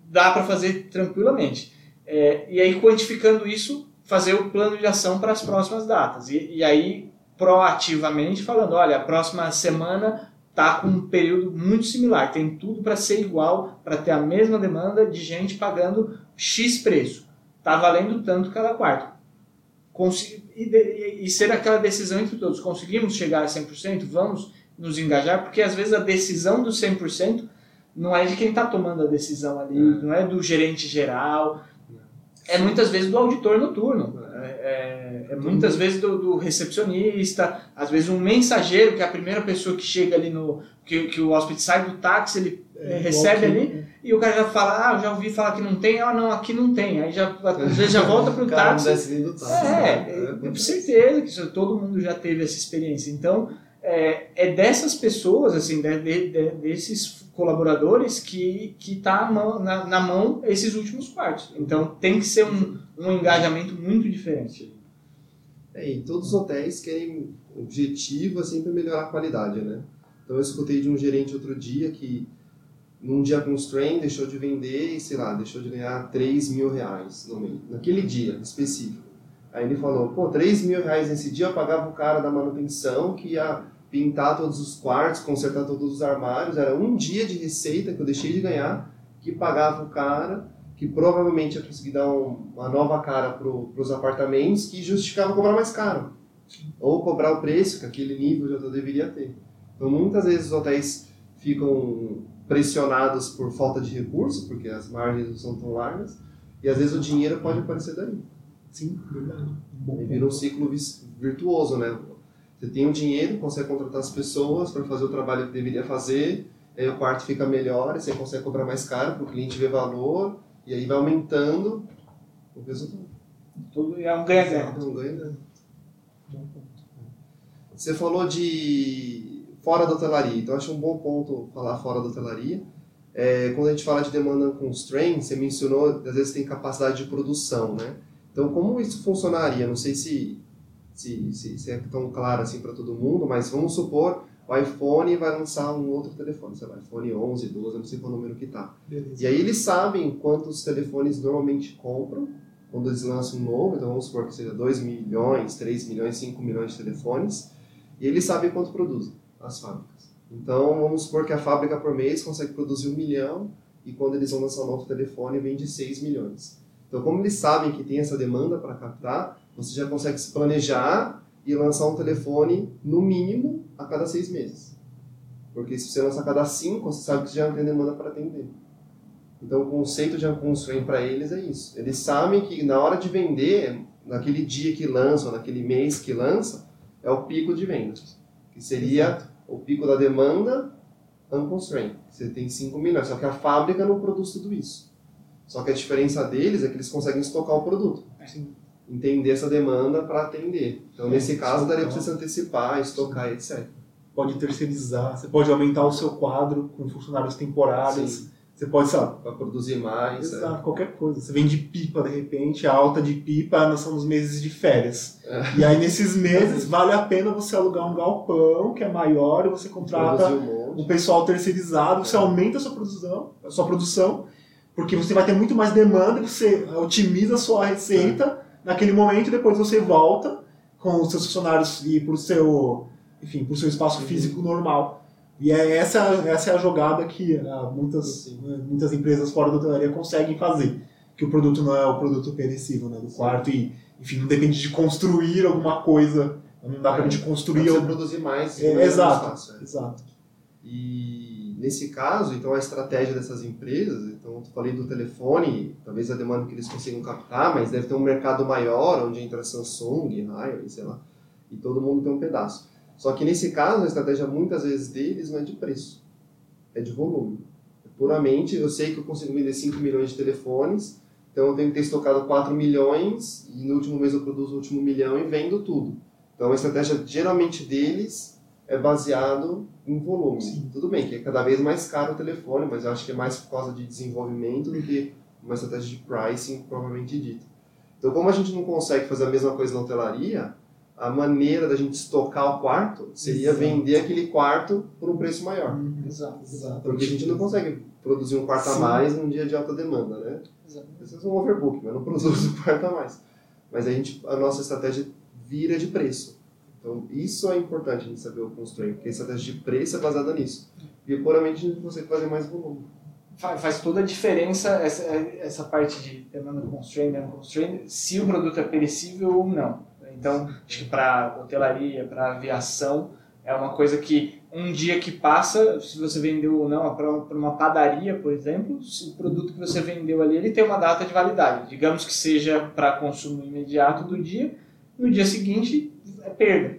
dá para fazer tranquilamente. É, e aí, quantificando isso, fazer o plano de ação para as próximas datas. E, e aí, proativamente, falando, olha, a próxima semana tá com um período muito similar, tem tudo para ser igual, para ter a mesma demanda de gente pagando X preço. Tá valendo tanto cada quarto. Consi e, de, e ser aquela decisão entre todos. Conseguimos chegar a 100%? Vamos nos engajar? Porque às vezes a decisão do 100% não é de quem está tomando a decisão ali, é. não é do gerente geral, é muitas vezes do auditor noturno, é, é, é muitas vezes do, do, recepcionista, às vezes um mensageiro, que é a primeira pessoa que chega ali no. que, que o hóspede sai do táxi, ele é, recebe ali, né? e o cara já fala, ah, já ouvi falar que não tem, ah, não, aqui não tem. Aí já, às vezes já volta para o táxi. Não táxi. É, né? é, com certeza que isso, todo mundo já teve essa experiência. Então, é, é dessas pessoas, assim, de, de, de, desses colaboradores que que está na, na, mão esses últimos quartos. Então tem que ser um, um engajamento muito diferente. É, e todos os hotéis querem objetivo é sempre melhorar a qualidade, né? Então eu escutei de um gerente outro dia que num dia constraint deixou de vender e sei lá deixou de ganhar 3 mil reais no mês, naquele dia específico. Aí ele falou, pô, 3 mil reais nesse dia eu pagava o cara da manutenção que ia pintar todos os quartos, consertar todos os armários. Era um dia de receita que eu deixei de ganhar, que pagava o cara, que provavelmente ia conseguir dar um, uma nova cara para os apartamentos, que justificava cobrar mais caro. Ou cobrar o preço que aquele nível já deveria ter. Então, muitas vezes os hotéis ficam pressionados por falta de recurso, porque as margens não são tão largas, e às vezes o dinheiro pode aparecer daí. Sim, verdade. Bom, e vira um ciclo virtuoso, né? Você tem o dinheiro, consegue contratar as pessoas para fazer o trabalho que deveria fazer, aí o quarto fica melhor, e você consegue cobrar mais caro para o cliente ver valor, e aí vai aumentando o resultado. Tudo é um ganha-ganha. É um ganha-ganha. Você falou de fora da hotelaria, então acho um bom ponto falar fora da hotelaria. É, quando a gente fala de demanda constraint, você mencionou, às vezes tem capacidade de produção, né? Então, como isso funcionaria? Não sei se se, se, se é tão claro assim para todo mundo, mas vamos supor o iPhone vai lançar um outro telefone, sei lá, iPhone 11, 12, não sei qual número que tá. Beleza. E aí eles sabem quantos telefones normalmente compram quando eles lançam um novo, então vamos supor que seja 2 milhões, 3 milhões, 5 milhões de telefones, e eles sabem quanto produzem, as fábricas. Então vamos supor que a fábrica por mês consegue produzir um milhão, e quando eles vão lançar um novo telefone vende 6 milhões. Então como eles sabem que tem essa demanda para captar, você já consegue se planejar e lançar um telefone no mínimo a cada seis meses. Porque se você lançar a cada cinco, você sabe que você já não tem demanda para atender. Então o conceito de constraint para eles é isso. Eles sabem que na hora de vender, naquele dia que lança, ou naquele mês que lança, é o pico de vendas. Que seria Exato. o pico da demanda unconstrained. Você tem 5 milhões, só que a fábrica não produz tudo isso. Só que a diferença deles é que eles conseguem estocar o produto. Sim entender essa demanda para atender. Então, nesse caso, daria para você se antecipar, estocar, etc. Pode terceirizar, você pode aumentar o seu quadro com funcionários temporários. Sim. Você pode, sabe? Para produzir mais. É. Exato, é. qualquer coisa. Você vende pipa, de repente, a alta de pipa nós somos meses de férias. É. E aí, nesses meses, vale a pena você alugar um galpão que é maior e você contrata um, um, pessoal terceirizado, você aumenta a sua produção, a sua produção, porque você vai ter muito mais demanda, você otimiza a sua receita naquele momento, depois você volta com os seus funcionários e para o seu, enfim, para o seu espaço uhum. físico normal. E é essa, essa é a jogada que uh, muitas, uh, muitas empresas fora da hotelaria conseguem fazer. Que o produto não é o produto perecível né, do Sim. quarto e, enfim, não depende de construir alguma coisa. Não dá para gente construir. Você produzir mais. É, exato, fácil, é. exato. E nesse caso, então a estratégia dessas empresas, então eu falei do telefone, talvez a demanda que eles consigam captar, mas deve ter um mercado maior onde entra Samsung, Huawei, sei lá, e todo mundo tem um pedaço. Só que nesse caso, a estratégia muitas vezes deles não é de preço, é de volume. É puramente, eu sei que eu consigo vender 5 milhões de telefones, então eu tenho que ter estocado 4 milhões e no último mês eu produzo o último milhão e vendo tudo. Então a estratégia geralmente deles é baseado em volume. Sim. Tudo bem que é cada vez mais caro o telefone, mas eu acho que é mais por causa de desenvolvimento do que uma estratégia de pricing provavelmente dita. Então, como a gente não consegue fazer a mesma coisa na hotelaria, a maneira da gente estocar o quarto seria Exato. vender aquele quarto por um preço maior. Uhum. Exato. Exato. Porque a gente não consegue produzir um quarto Sim. a mais num dia de alta demanda, né? Exato. Isso é um overbook, mas não produz um quarto a mais. Mas a, gente, a nossa estratégia vira de preço. Então, isso é importante a gente saber o constraint, porque a estratégia de preço é baseada nisso. E puramente a gente consegue fazer mais volume. Faz, toda a diferença essa, essa parte de demanda constraint, demanda constraint, se o produto é perecível ou não. Então, acho que para hotelaria, para aviação, é uma coisa que um dia que passa, se você vendeu ou não para uma padaria, por exemplo, o produto que você vendeu ali ele tem uma data de validade. Digamos que seja para consumo imediato do dia, no dia seguinte é perda.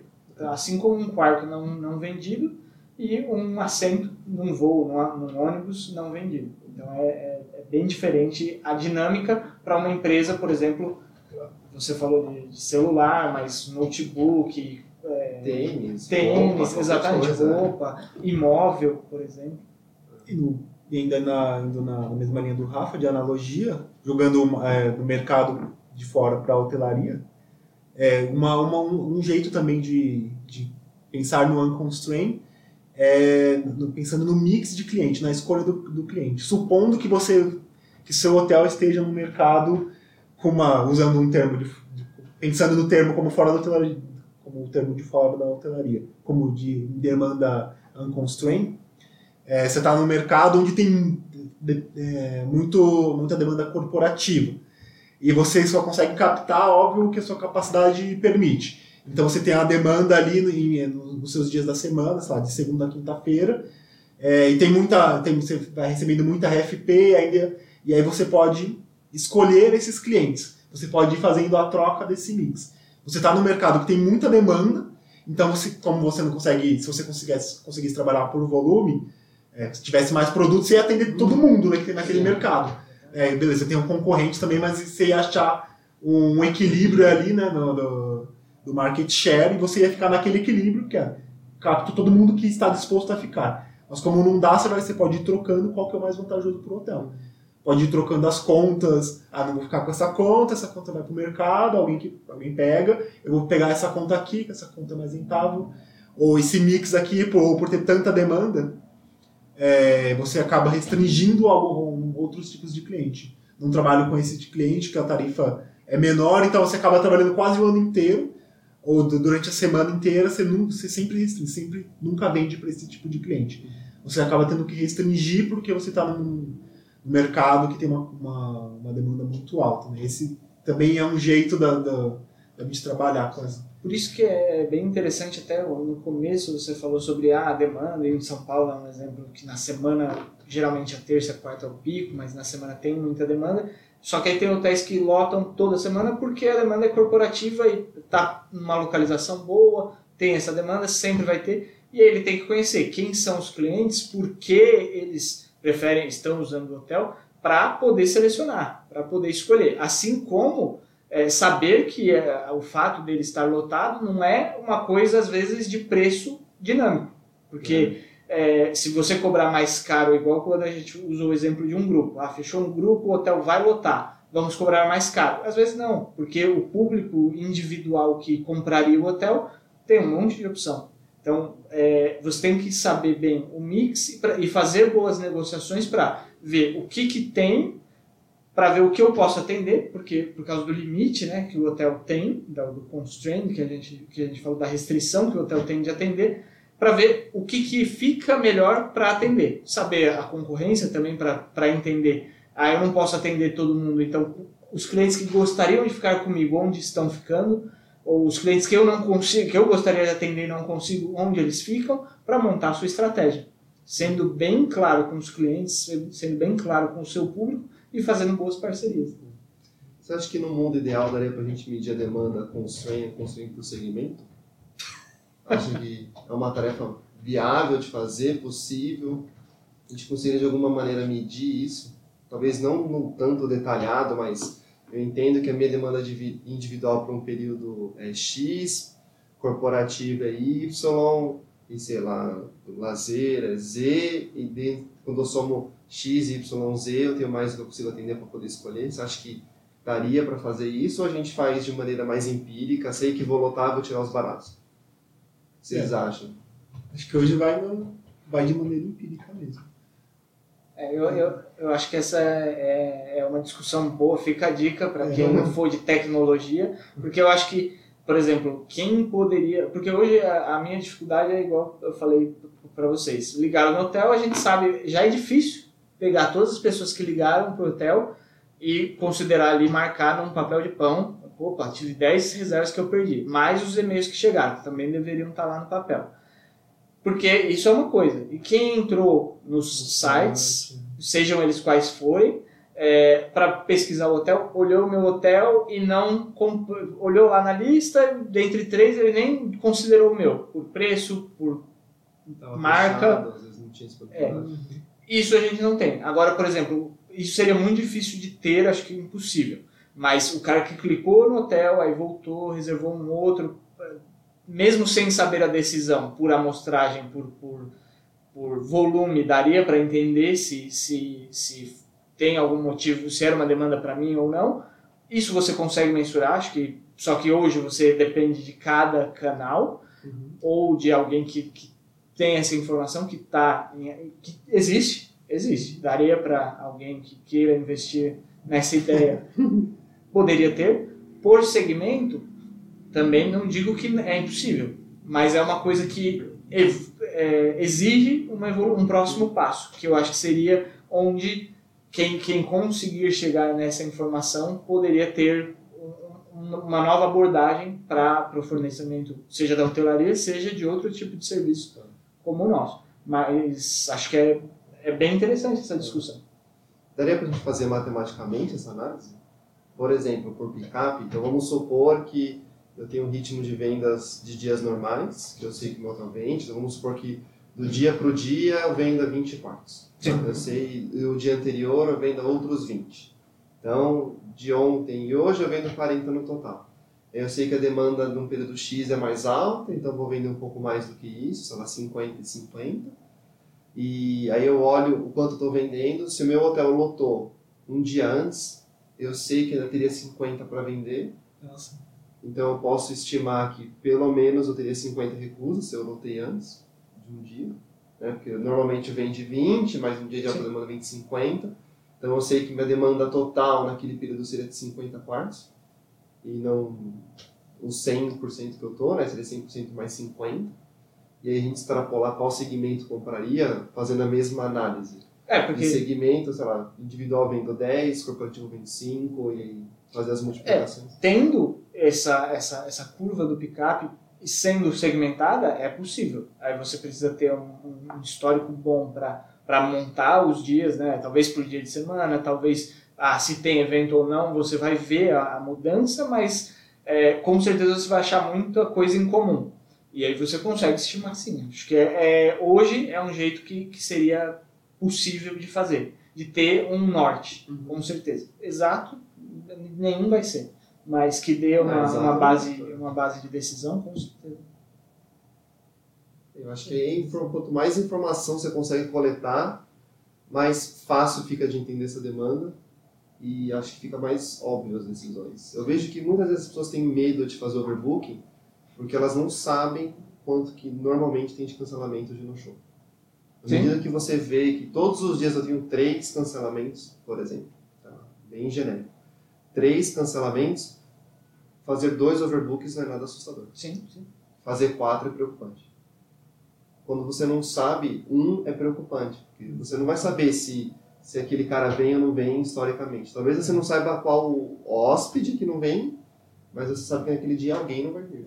Assim como um quarto não, não vendido e um assento num voo, num, num ônibus não vendido. Então é, é, é bem diferente a dinâmica para uma empresa, por exemplo, você falou de, de celular, mas notebook, é, tênis, tênis, roupa, exatamente, coisa, né? roupa, imóvel, por exemplo. E, no, e ainda na, indo na, na, mesma linha do Rafa, de analogia, jogando é, do mercado de fora para a hotelaria, é, uma, uma, um, um, jeito também de, de pensar no unconstrained é, pensando no mix de cliente, na escolha do, do cliente. Supondo que você que seu hotel esteja no mercado com uma, usando um termo de, de, pensando no termo como fora da hotelaria, como o termo de fora da hotelaria, como de demanda unconstrained, é, você está no mercado onde tem de, é, muito, muita demanda corporativa. E você só consegue captar, óbvio, o que a sua capacidade permite. Então você tem a demanda ali nos seus dias da semana, sei lá, de segunda a quinta-feira, é, e tem muita. Tem, você vai recebendo muita RFP, ainda, e aí você pode escolher esses clientes. Você pode ir fazendo a troca desse mix. Você está no mercado que tem muita demanda, então você, como você não consegue, se você conseguisse, conseguisse trabalhar por volume, é, se tivesse mais produtos, você ia atender todo mundo né, naquele mercado. É, beleza, tem um concorrente também, mas você ia achar um equilíbrio ali né, no, no, do market share e você ia ficar naquele equilíbrio que é capto todo mundo que está disposto a ficar. Mas como não dá, você, vai, você pode ir trocando qual que é o mais vantajoso para o hotel pode ir trocando as contas. Ah, não vou ficar com essa conta, essa conta vai para o mercado, alguém, que, alguém pega, eu vou pegar essa conta aqui, que essa conta é mais rentável. Ou esse mix aqui, por, por ter tanta demanda, é, você acaba restringindo outros tipos de cliente. Não trabalho com esse tipo cliente, que a tarifa é menor, então você acaba trabalhando quase o ano inteiro, ou durante a semana inteira, você, nunca, você sempre sempre nunca vende para esse tipo de cliente. Você acaba tendo que restringir porque você está num mercado que tem uma, uma, uma demanda muito alta. Né? Esse também é um jeito da, da, da gente trabalhar com essa. Por isso que é bem interessante, até no começo você falou sobre a demanda, em São Paulo é um exemplo que na semana, geralmente a terça e a quarta é o pico, mas na semana tem muita demanda, só que aí tem hotéis que lotam toda semana porque a demanda é corporativa e está numa localização boa, tem essa demanda, sempre vai ter, e aí ele tem que conhecer quem são os clientes, por que eles preferem, estão usando o hotel para poder selecionar, para poder escolher. Assim como é, saber que é, o fato dele estar lotado não é uma coisa, às vezes, de preço dinâmico. Porque é, se você cobrar mais caro, igual quando a gente usou o exemplo de um grupo, ah, fechou um grupo, o hotel vai lotar, vamos cobrar mais caro. Às vezes não, porque o público individual que compraria o hotel tem um monte de opção. Então, é, você tem que saber bem o mix e, pra, e fazer boas negociações para ver o que, que tem, para ver o que eu posso atender, porque por causa do limite né, que o hotel tem, do constraint que a, gente, que a gente falou, da restrição que o hotel tem de atender, para ver o que, que fica melhor para atender. Saber a concorrência também para entender. Ah, eu não posso atender todo mundo, então os clientes que gostariam de ficar comigo, onde estão ficando, ou os clientes que eu não consigo, que eu gostaria de atender e não consigo, onde eles ficam, para montar a sua estratégia. Sendo bem claro com os clientes, sendo bem claro com o seu público e fazendo boas parcerias. Você acha que no mundo ideal daria para a gente medir a demanda constraint, constraint por segmento? Acho que é uma tarefa viável de fazer, possível. A gente conseguiria de alguma maneira medir isso. Talvez não no tanto detalhado, mas eu entendo que a minha demanda individual para um período é X, corporativa é Y, e sei lá, lazer é Z, e dentro, quando eu somo X, Y, Z, eu tenho mais do que eu consigo atender para poder escolher. Você acha que daria para fazer isso ou a gente faz de maneira mais empírica, sei que vou lotar, vou tirar os baratos? Vocês é. acham? Acho que hoje vai, no, vai de maneira empírica mesmo. É, eu, eu, eu acho que essa é, é uma discussão boa, fica a dica para quem não for de tecnologia, porque eu acho que por exemplo, quem poderia. Porque hoje a, a minha dificuldade é igual eu falei para vocês. Ligaram no hotel, a gente sabe, já é difícil pegar todas as pessoas que ligaram para o hotel e considerar ali, marcar num papel de pão. Opa, tive 10 reservas que eu perdi, mais os e-mails que chegaram, que também deveriam estar lá no papel. Porque isso é uma coisa. E quem entrou nos sites, sejam eles quais forem, é, para pesquisar o hotel, olhou o meu hotel e não olhou lá na lista, dentre três ele nem considerou o meu, por preço, por Tava marca. Fechado, é, isso a gente não tem. Agora, por exemplo, isso seria muito difícil de ter, acho que impossível. Mas o cara que clicou no hotel, aí voltou, reservou um outro, mesmo sem saber a decisão, por amostragem, por, por, por volume, daria para entender se, se, se tem algum motivo, se era uma demanda para mim ou não. Isso você consegue mensurar, acho que só que hoje você depende de cada canal uhum. ou de alguém que, que tem essa informação que tá que existe, existe. Daria para alguém que queira investir nessa ideia, poderia ter. Por segmento, também não digo que é impossível, mas é uma coisa que é, exige um próximo passo, que eu acho que seria onde quem, quem conseguir chegar nessa informação poderia ter uma nova abordagem para o fornecimento, seja da hotelaria, seja de outro tipo de serviço como o nosso. Mas acho que é, é bem interessante essa discussão. Daria para a gente fazer matematicamente essa análise? Por exemplo, por picape, então vamos supor que eu tenho um ritmo de vendas de dias normais, que eu sei que o meu hotel vende, então vamos supor que do dia para o dia eu venda 20 quartos. Sim. Eu sei o dia anterior eu vendo outros 20. Então, de ontem e hoje eu vendo 40 no total. Eu sei que a demanda num período X é mais alta, então vou vender um pouco mais do que isso, sei lá, 50 e 50. E aí eu olho o quanto estou vendendo. Se o meu hotel lotou um dia antes, eu sei que ainda teria 50 para vender. Nossa. Então eu posso estimar que pelo menos eu teria 50 recusas se eu lotei antes de um dia né? porque normalmente vende 20, mas um dia de alta demanda vende 50. Então eu sei que minha demanda total naquele período seria de 50 quartos, e não os 100% que eu estou, né? seria 100% mais 50. E aí a gente extrapolar qual segmento compraria, fazendo a mesma análise. É, porque... De segmento, sei lá, individual vendo 10, corporativo vendo 5, e aí fazer as multiplicações. É, tendo essa, essa, essa curva do picape sendo segmentada, é possível. Aí você precisa ter um, um histórico bom para montar os dias, né? Talvez por dia de semana, talvez ah, se tem evento ou não, você vai ver a, a mudança, mas é, com certeza você vai achar muita coisa em comum. E aí você consegue estimar sim. Acho que é, é, hoje é um jeito que, que seria possível de fazer, de ter um norte, uhum. com certeza. Exato, nenhum vai ser mas que dê uma, uma, base, uma base de decisão, com certeza. Eu acho que quanto mais informação você consegue coletar, mais fácil fica de entender essa demanda e acho que fica mais óbvio as decisões. Eu vejo que muitas vezes as pessoas têm medo de fazer overbooking porque elas não sabem quanto que normalmente tem de cancelamento de no show. À medida que você vê que todos os dias eu tenho três cancelamentos, por exemplo, tá? bem genérico, três cancelamentos, fazer dois overbooks não é nada assustador. Sim, sim. Fazer quatro é preocupante. Quando você não sabe, um é preocupante. Porque você não vai saber se, se aquele cara vem ou não vem historicamente. Talvez você não saiba qual hóspede que não vem, mas você sabe que naquele dia alguém não vai vir.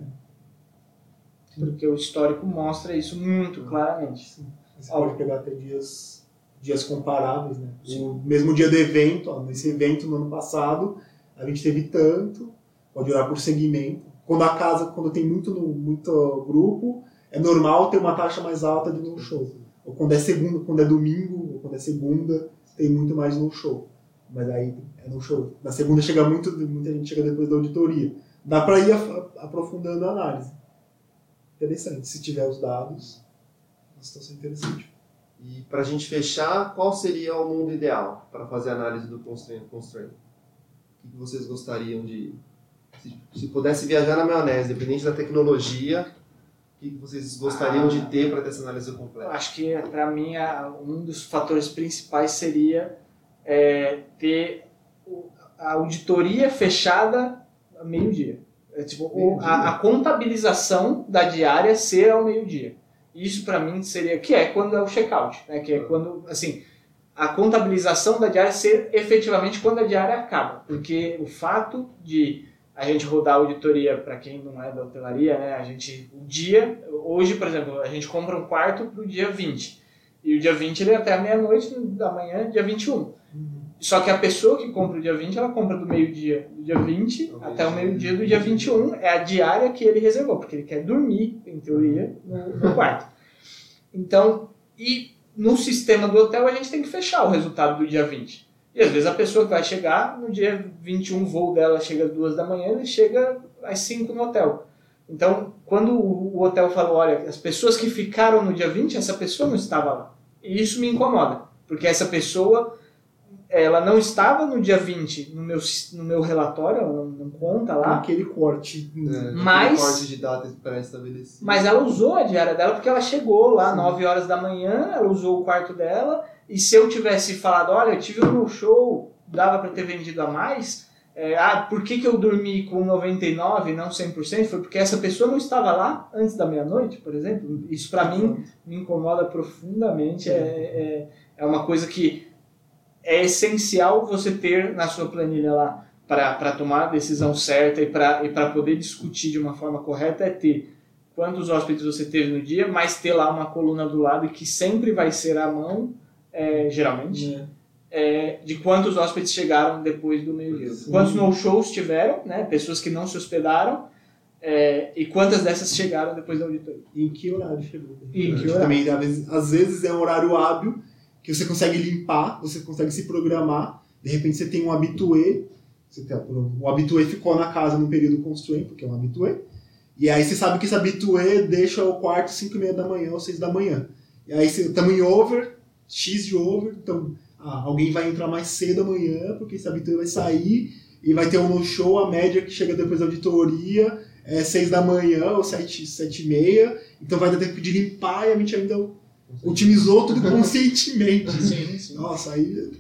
Porque o histórico mostra isso muito claramente. Sim. Você pode pegar até dias, dias comparáveis, né? Sim. O mesmo dia do evento, ó, nesse evento no ano passado, a gente teve tanto, pode olhar por segmento. Quando a casa, quando tem muito, muito grupo, é normal ter uma taxa mais alta de no-show. Ou quando é segunda, quando é domingo, ou quando é segunda, tem muito mais no-show. Mas aí é no-show. Na segunda chega muito, muita gente chega depois da auditoria. Dá para ir aprofundando a análise. Interessante. Se tiver os dados, uma situação interessante. E para a gente fechar, qual seria o mundo ideal para fazer análise do constraint? constraint? O que vocês gostariam de se, se pudesse viajar na maionese, independente da tecnologia, o que vocês gostariam ah, de ter para ter essa análise completa? Acho que, para mim, um dos fatores principais seria é, ter a auditoria fechada a meio-dia. É, tipo, o, a, a, contabilização da diária ser ao meio-dia. Isso para mim seria que é quando é o check-out, né? Que é quando assim a contabilização da diária ser efetivamente quando a diária acaba, porque o fato de a gente rodar a auditoria para quem não é da hotelaria, né? A gente o dia hoje, por exemplo, a gente compra um quarto para o dia 20. E o dia 20 ele é até a meia-noite da manhã, dia 21. Uhum. Só que a pessoa que compra o dia 20, ela compra do meio-dia do dia 20 o até o meio-dia do dia 21. É a diária que ele reservou, porque ele quer dormir, em teoria, no, no quarto. Então, e no sistema do hotel a gente tem que fechar o resultado do dia 20. E às vezes a pessoa que vai chegar, no dia 21 o voo dela chega às 2 da manhã, ele chega às 5 no hotel. Então, quando o hotel falou, olha, as pessoas que ficaram no dia 20, essa pessoa não estava lá. E isso me incomoda, porque essa pessoa ela não estava no dia 20 no meu, no meu relatório, ela não, não conta lá. Aquele corte. É, mas, corte de data pré-estabelecido. Mas ela usou a diária dela porque ela chegou lá Sim. 9 horas da manhã, ela usou o quarto dela, e se eu tivesse falado, olha, eu tive um show, dava para ter vendido a mais, é, ah, por que, que eu dormi com 99 não 100%? Foi porque essa pessoa não estava lá antes da meia-noite, por exemplo. Isso para mim me incomoda profundamente. É, é, é uma coisa que é essencial você ter na sua planilha lá para tomar a decisão certa e para e poder discutir de uma forma correta é ter quantos hóspedes você teve no dia, mas ter lá uma coluna do lado que sempre vai ser a mão, é, geralmente, é. É, de quantos hóspedes chegaram depois do meio-dia. Quantos no-shows tiveram, né, pessoas que não se hospedaram, é, e quantas dessas chegaram depois da auditoria. E em que horário chegou? E em que horário? Também, às vezes, às vezes é um horário hábil, que você consegue limpar, você consegue se programar. De repente você tem um habitué, você tem, o habitué ficou na casa no período constraint, porque é um habitué. E aí você sabe que esse habitué deixa o quarto 5 e meia da manhã ou 6 da manhã. E aí estamos em over, X de over, então ah, alguém vai entrar mais cedo amanhã, porque esse habitué vai sair e vai ter um no-show, a média que chega depois da auditoria é 6 da manhã ou 7, 7 e meia, então vai dar tempo de limpar e a gente ainda otimizou tudo conscientemente. sim, sim. Nossa, aí.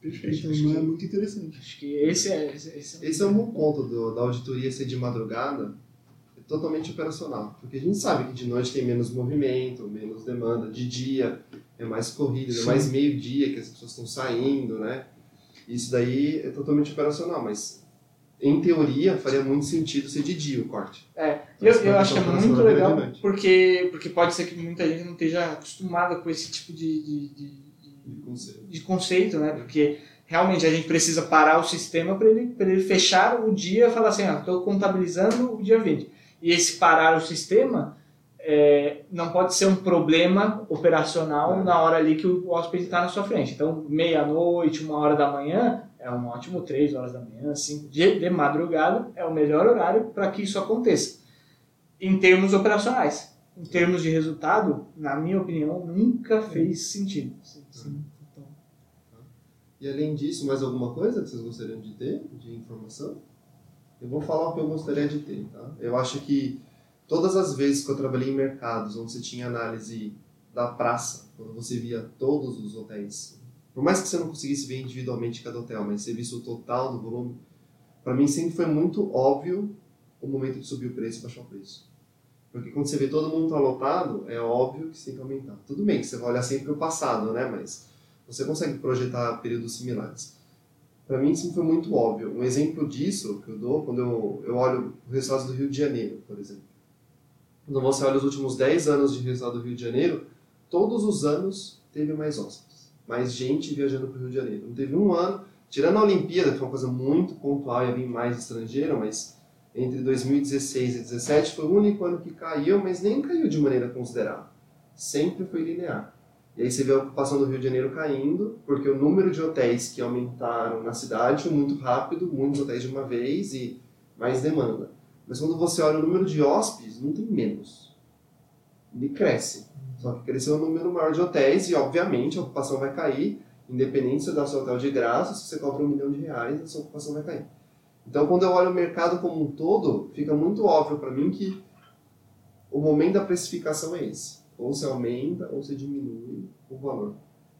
Perfeito, acho é muito interessante. Acho que esse é. Esse, esse é, esse é um bom ponto do, da auditoria ser de madrugada, é totalmente operacional. Porque a gente sabe que de noite tem menos movimento, menos demanda, de dia é mais corrida, é mais meio-dia que as pessoas estão saindo, né? Isso daí é totalmente operacional, mas em teoria, faria muito sentido ser de dia o corte. É, eu, eu acho que é muito legal, porque, porque pode ser que muita gente não esteja acostumada com esse tipo de, de, de, de conceito. de conceito, né? Porque realmente a gente precisa parar o sistema para ele, ele fechar o dia e falar assim, ah, estou contabilizando o dia 20. E esse parar o sistema é, não pode ser um problema operacional é. na hora ali que o hóspede está na sua frente. Então, meia-noite, uma hora da manhã, é um ótimo 3 horas da manhã, 5 de, de madrugada, é o melhor horário para que isso aconteça. Em termos operacionais. Em termos de resultado, na minha opinião, nunca fez sentido. Sim, sim. Então... E além disso, mais alguma coisa que vocês gostariam de ter, de informação? Eu vou falar o que eu gostaria de ter. Tá? Eu acho que todas as vezes que eu trabalhei em mercados onde você tinha análise da praça, quando você via todos os hotéis por mais que você não conseguisse ver individualmente cada hotel, mas você visse o total do volume, para mim sempre foi muito óbvio o momento de subir o preço e baixar o preço. Porque quando você vê todo mundo tá lotado, é óbvio que você tem que aumentar. Tudo bem que você vai olhar sempre o passado, né? Mas você consegue projetar períodos similares. Para mim sempre foi muito óbvio. Um exemplo disso que eu dou quando eu, eu olho o resultado do Rio de Janeiro, por exemplo. Quando você olha os últimos 10 anos de resultado do Rio de Janeiro, todos os anos teve mais hóspedes mais gente viajando para o Rio de Janeiro. Não teve um ano, tirando a Olimpíada, que foi uma coisa muito pontual, ia vir mais estrangeiro, mas entre 2016 e 2017 foi o único ano que caiu, mas nem caiu de maneira considerável. Sempre foi linear. E aí você vê a ocupação do Rio de Janeiro caindo, porque o número de hotéis que aumentaram na cidade foi muito rápido, muitos hotéis de uma vez e mais demanda. Mas quando você olha o número de hóspedes, não tem menos. Ele cresce. Só que cresceu um número maior de hotéis e, obviamente, a ocupação vai cair, independente se você dá seu hotel de graça, se você cobra um milhão de reais, a sua ocupação vai cair. Então, quando eu olho o mercado como um todo, fica muito óbvio para mim que o momento da precificação é esse. Ou se aumenta ou se diminui o valor.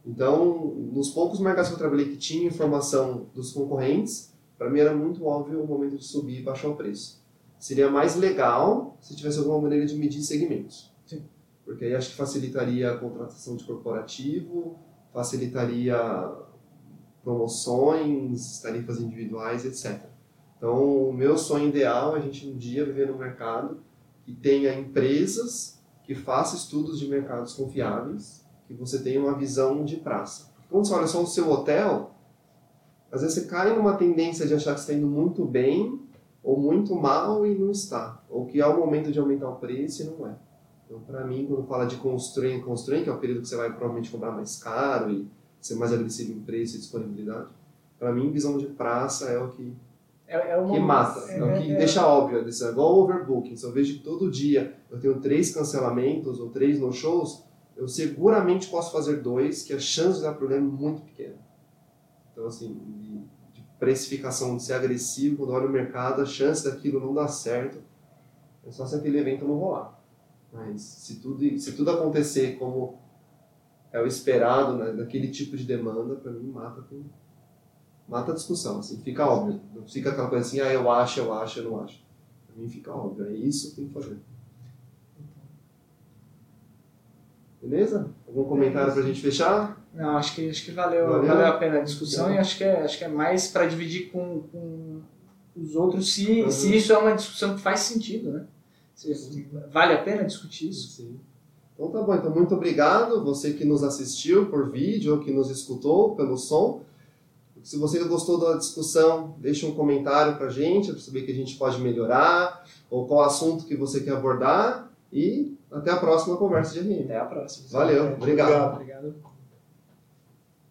Então, nos poucos mercados que eu trabalhei que tinha informação dos concorrentes, para mim era muito óbvio o momento de subir e baixar o preço. Seria mais legal se tivesse alguma maneira de medir segmentos. Sim. Porque aí acho que facilitaria a contratação de corporativo, facilitaria promoções, tarifas individuais, etc. Então, o meu sonho ideal é a gente um dia viver num mercado que tenha empresas que façam estudos de mercados confiáveis, que você tenha uma visão de praça. Quando você olha só o seu hotel, às vezes você cai numa tendência de achar que está indo muito bem ou muito mal e não está. Ou que é o momento de aumentar o preço e não é. Então, para mim, quando fala de constrain, constrain, que é o período que você vai provavelmente comprar mais caro e ser mais agressivo em preço e disponibilidade, para mim, visão de praça é o que, É, é uma, que mata, é, o que é- deixa óbvio. É igual o overbooking. Se eu vejo que todo dia eu tenho três cancelamentos ou três no-shows, eu seguramente posso fazer dois, que a chance de dar problema é muito pequena. Então, assim, precificação, de ser agressivo, quando olha o mercado, a chance daquilo não dar certo é só se aquele evento não rolar. Mas se tudo, se tudo acontecer como é o esperado, né, daquele tipo de demanda, para mim mata mata a discussão, assim, fica óbvio. Não fica aquela coisa assim, ah, eu acho, eu acho, eu não acho. Para mim fica óbvio, é isso que tem que fazer. Beleza? Algum comentário pra gente fechar? Não, acho que, acho que valeu, Valeu? valeu, a pena a discussão e acho que é, acho que é mais para dividir com, com os outros se, Uhum. se isso é uma discussão que faz sentido, né? Se, vale a pena discutir isso? Sim. Então tá bom, então muito obrigado você que nos assistiu por vídeo ou que nos escutou pelo som. Se você gostou da discussão, deixe um comentário pra gente, para saber que a gente pode melhorar, ou qual assunto que você quer abordar. E até a próxima conversa de RM. Até a próxima. Valeu, obrigado. Obrigado. Obrigado.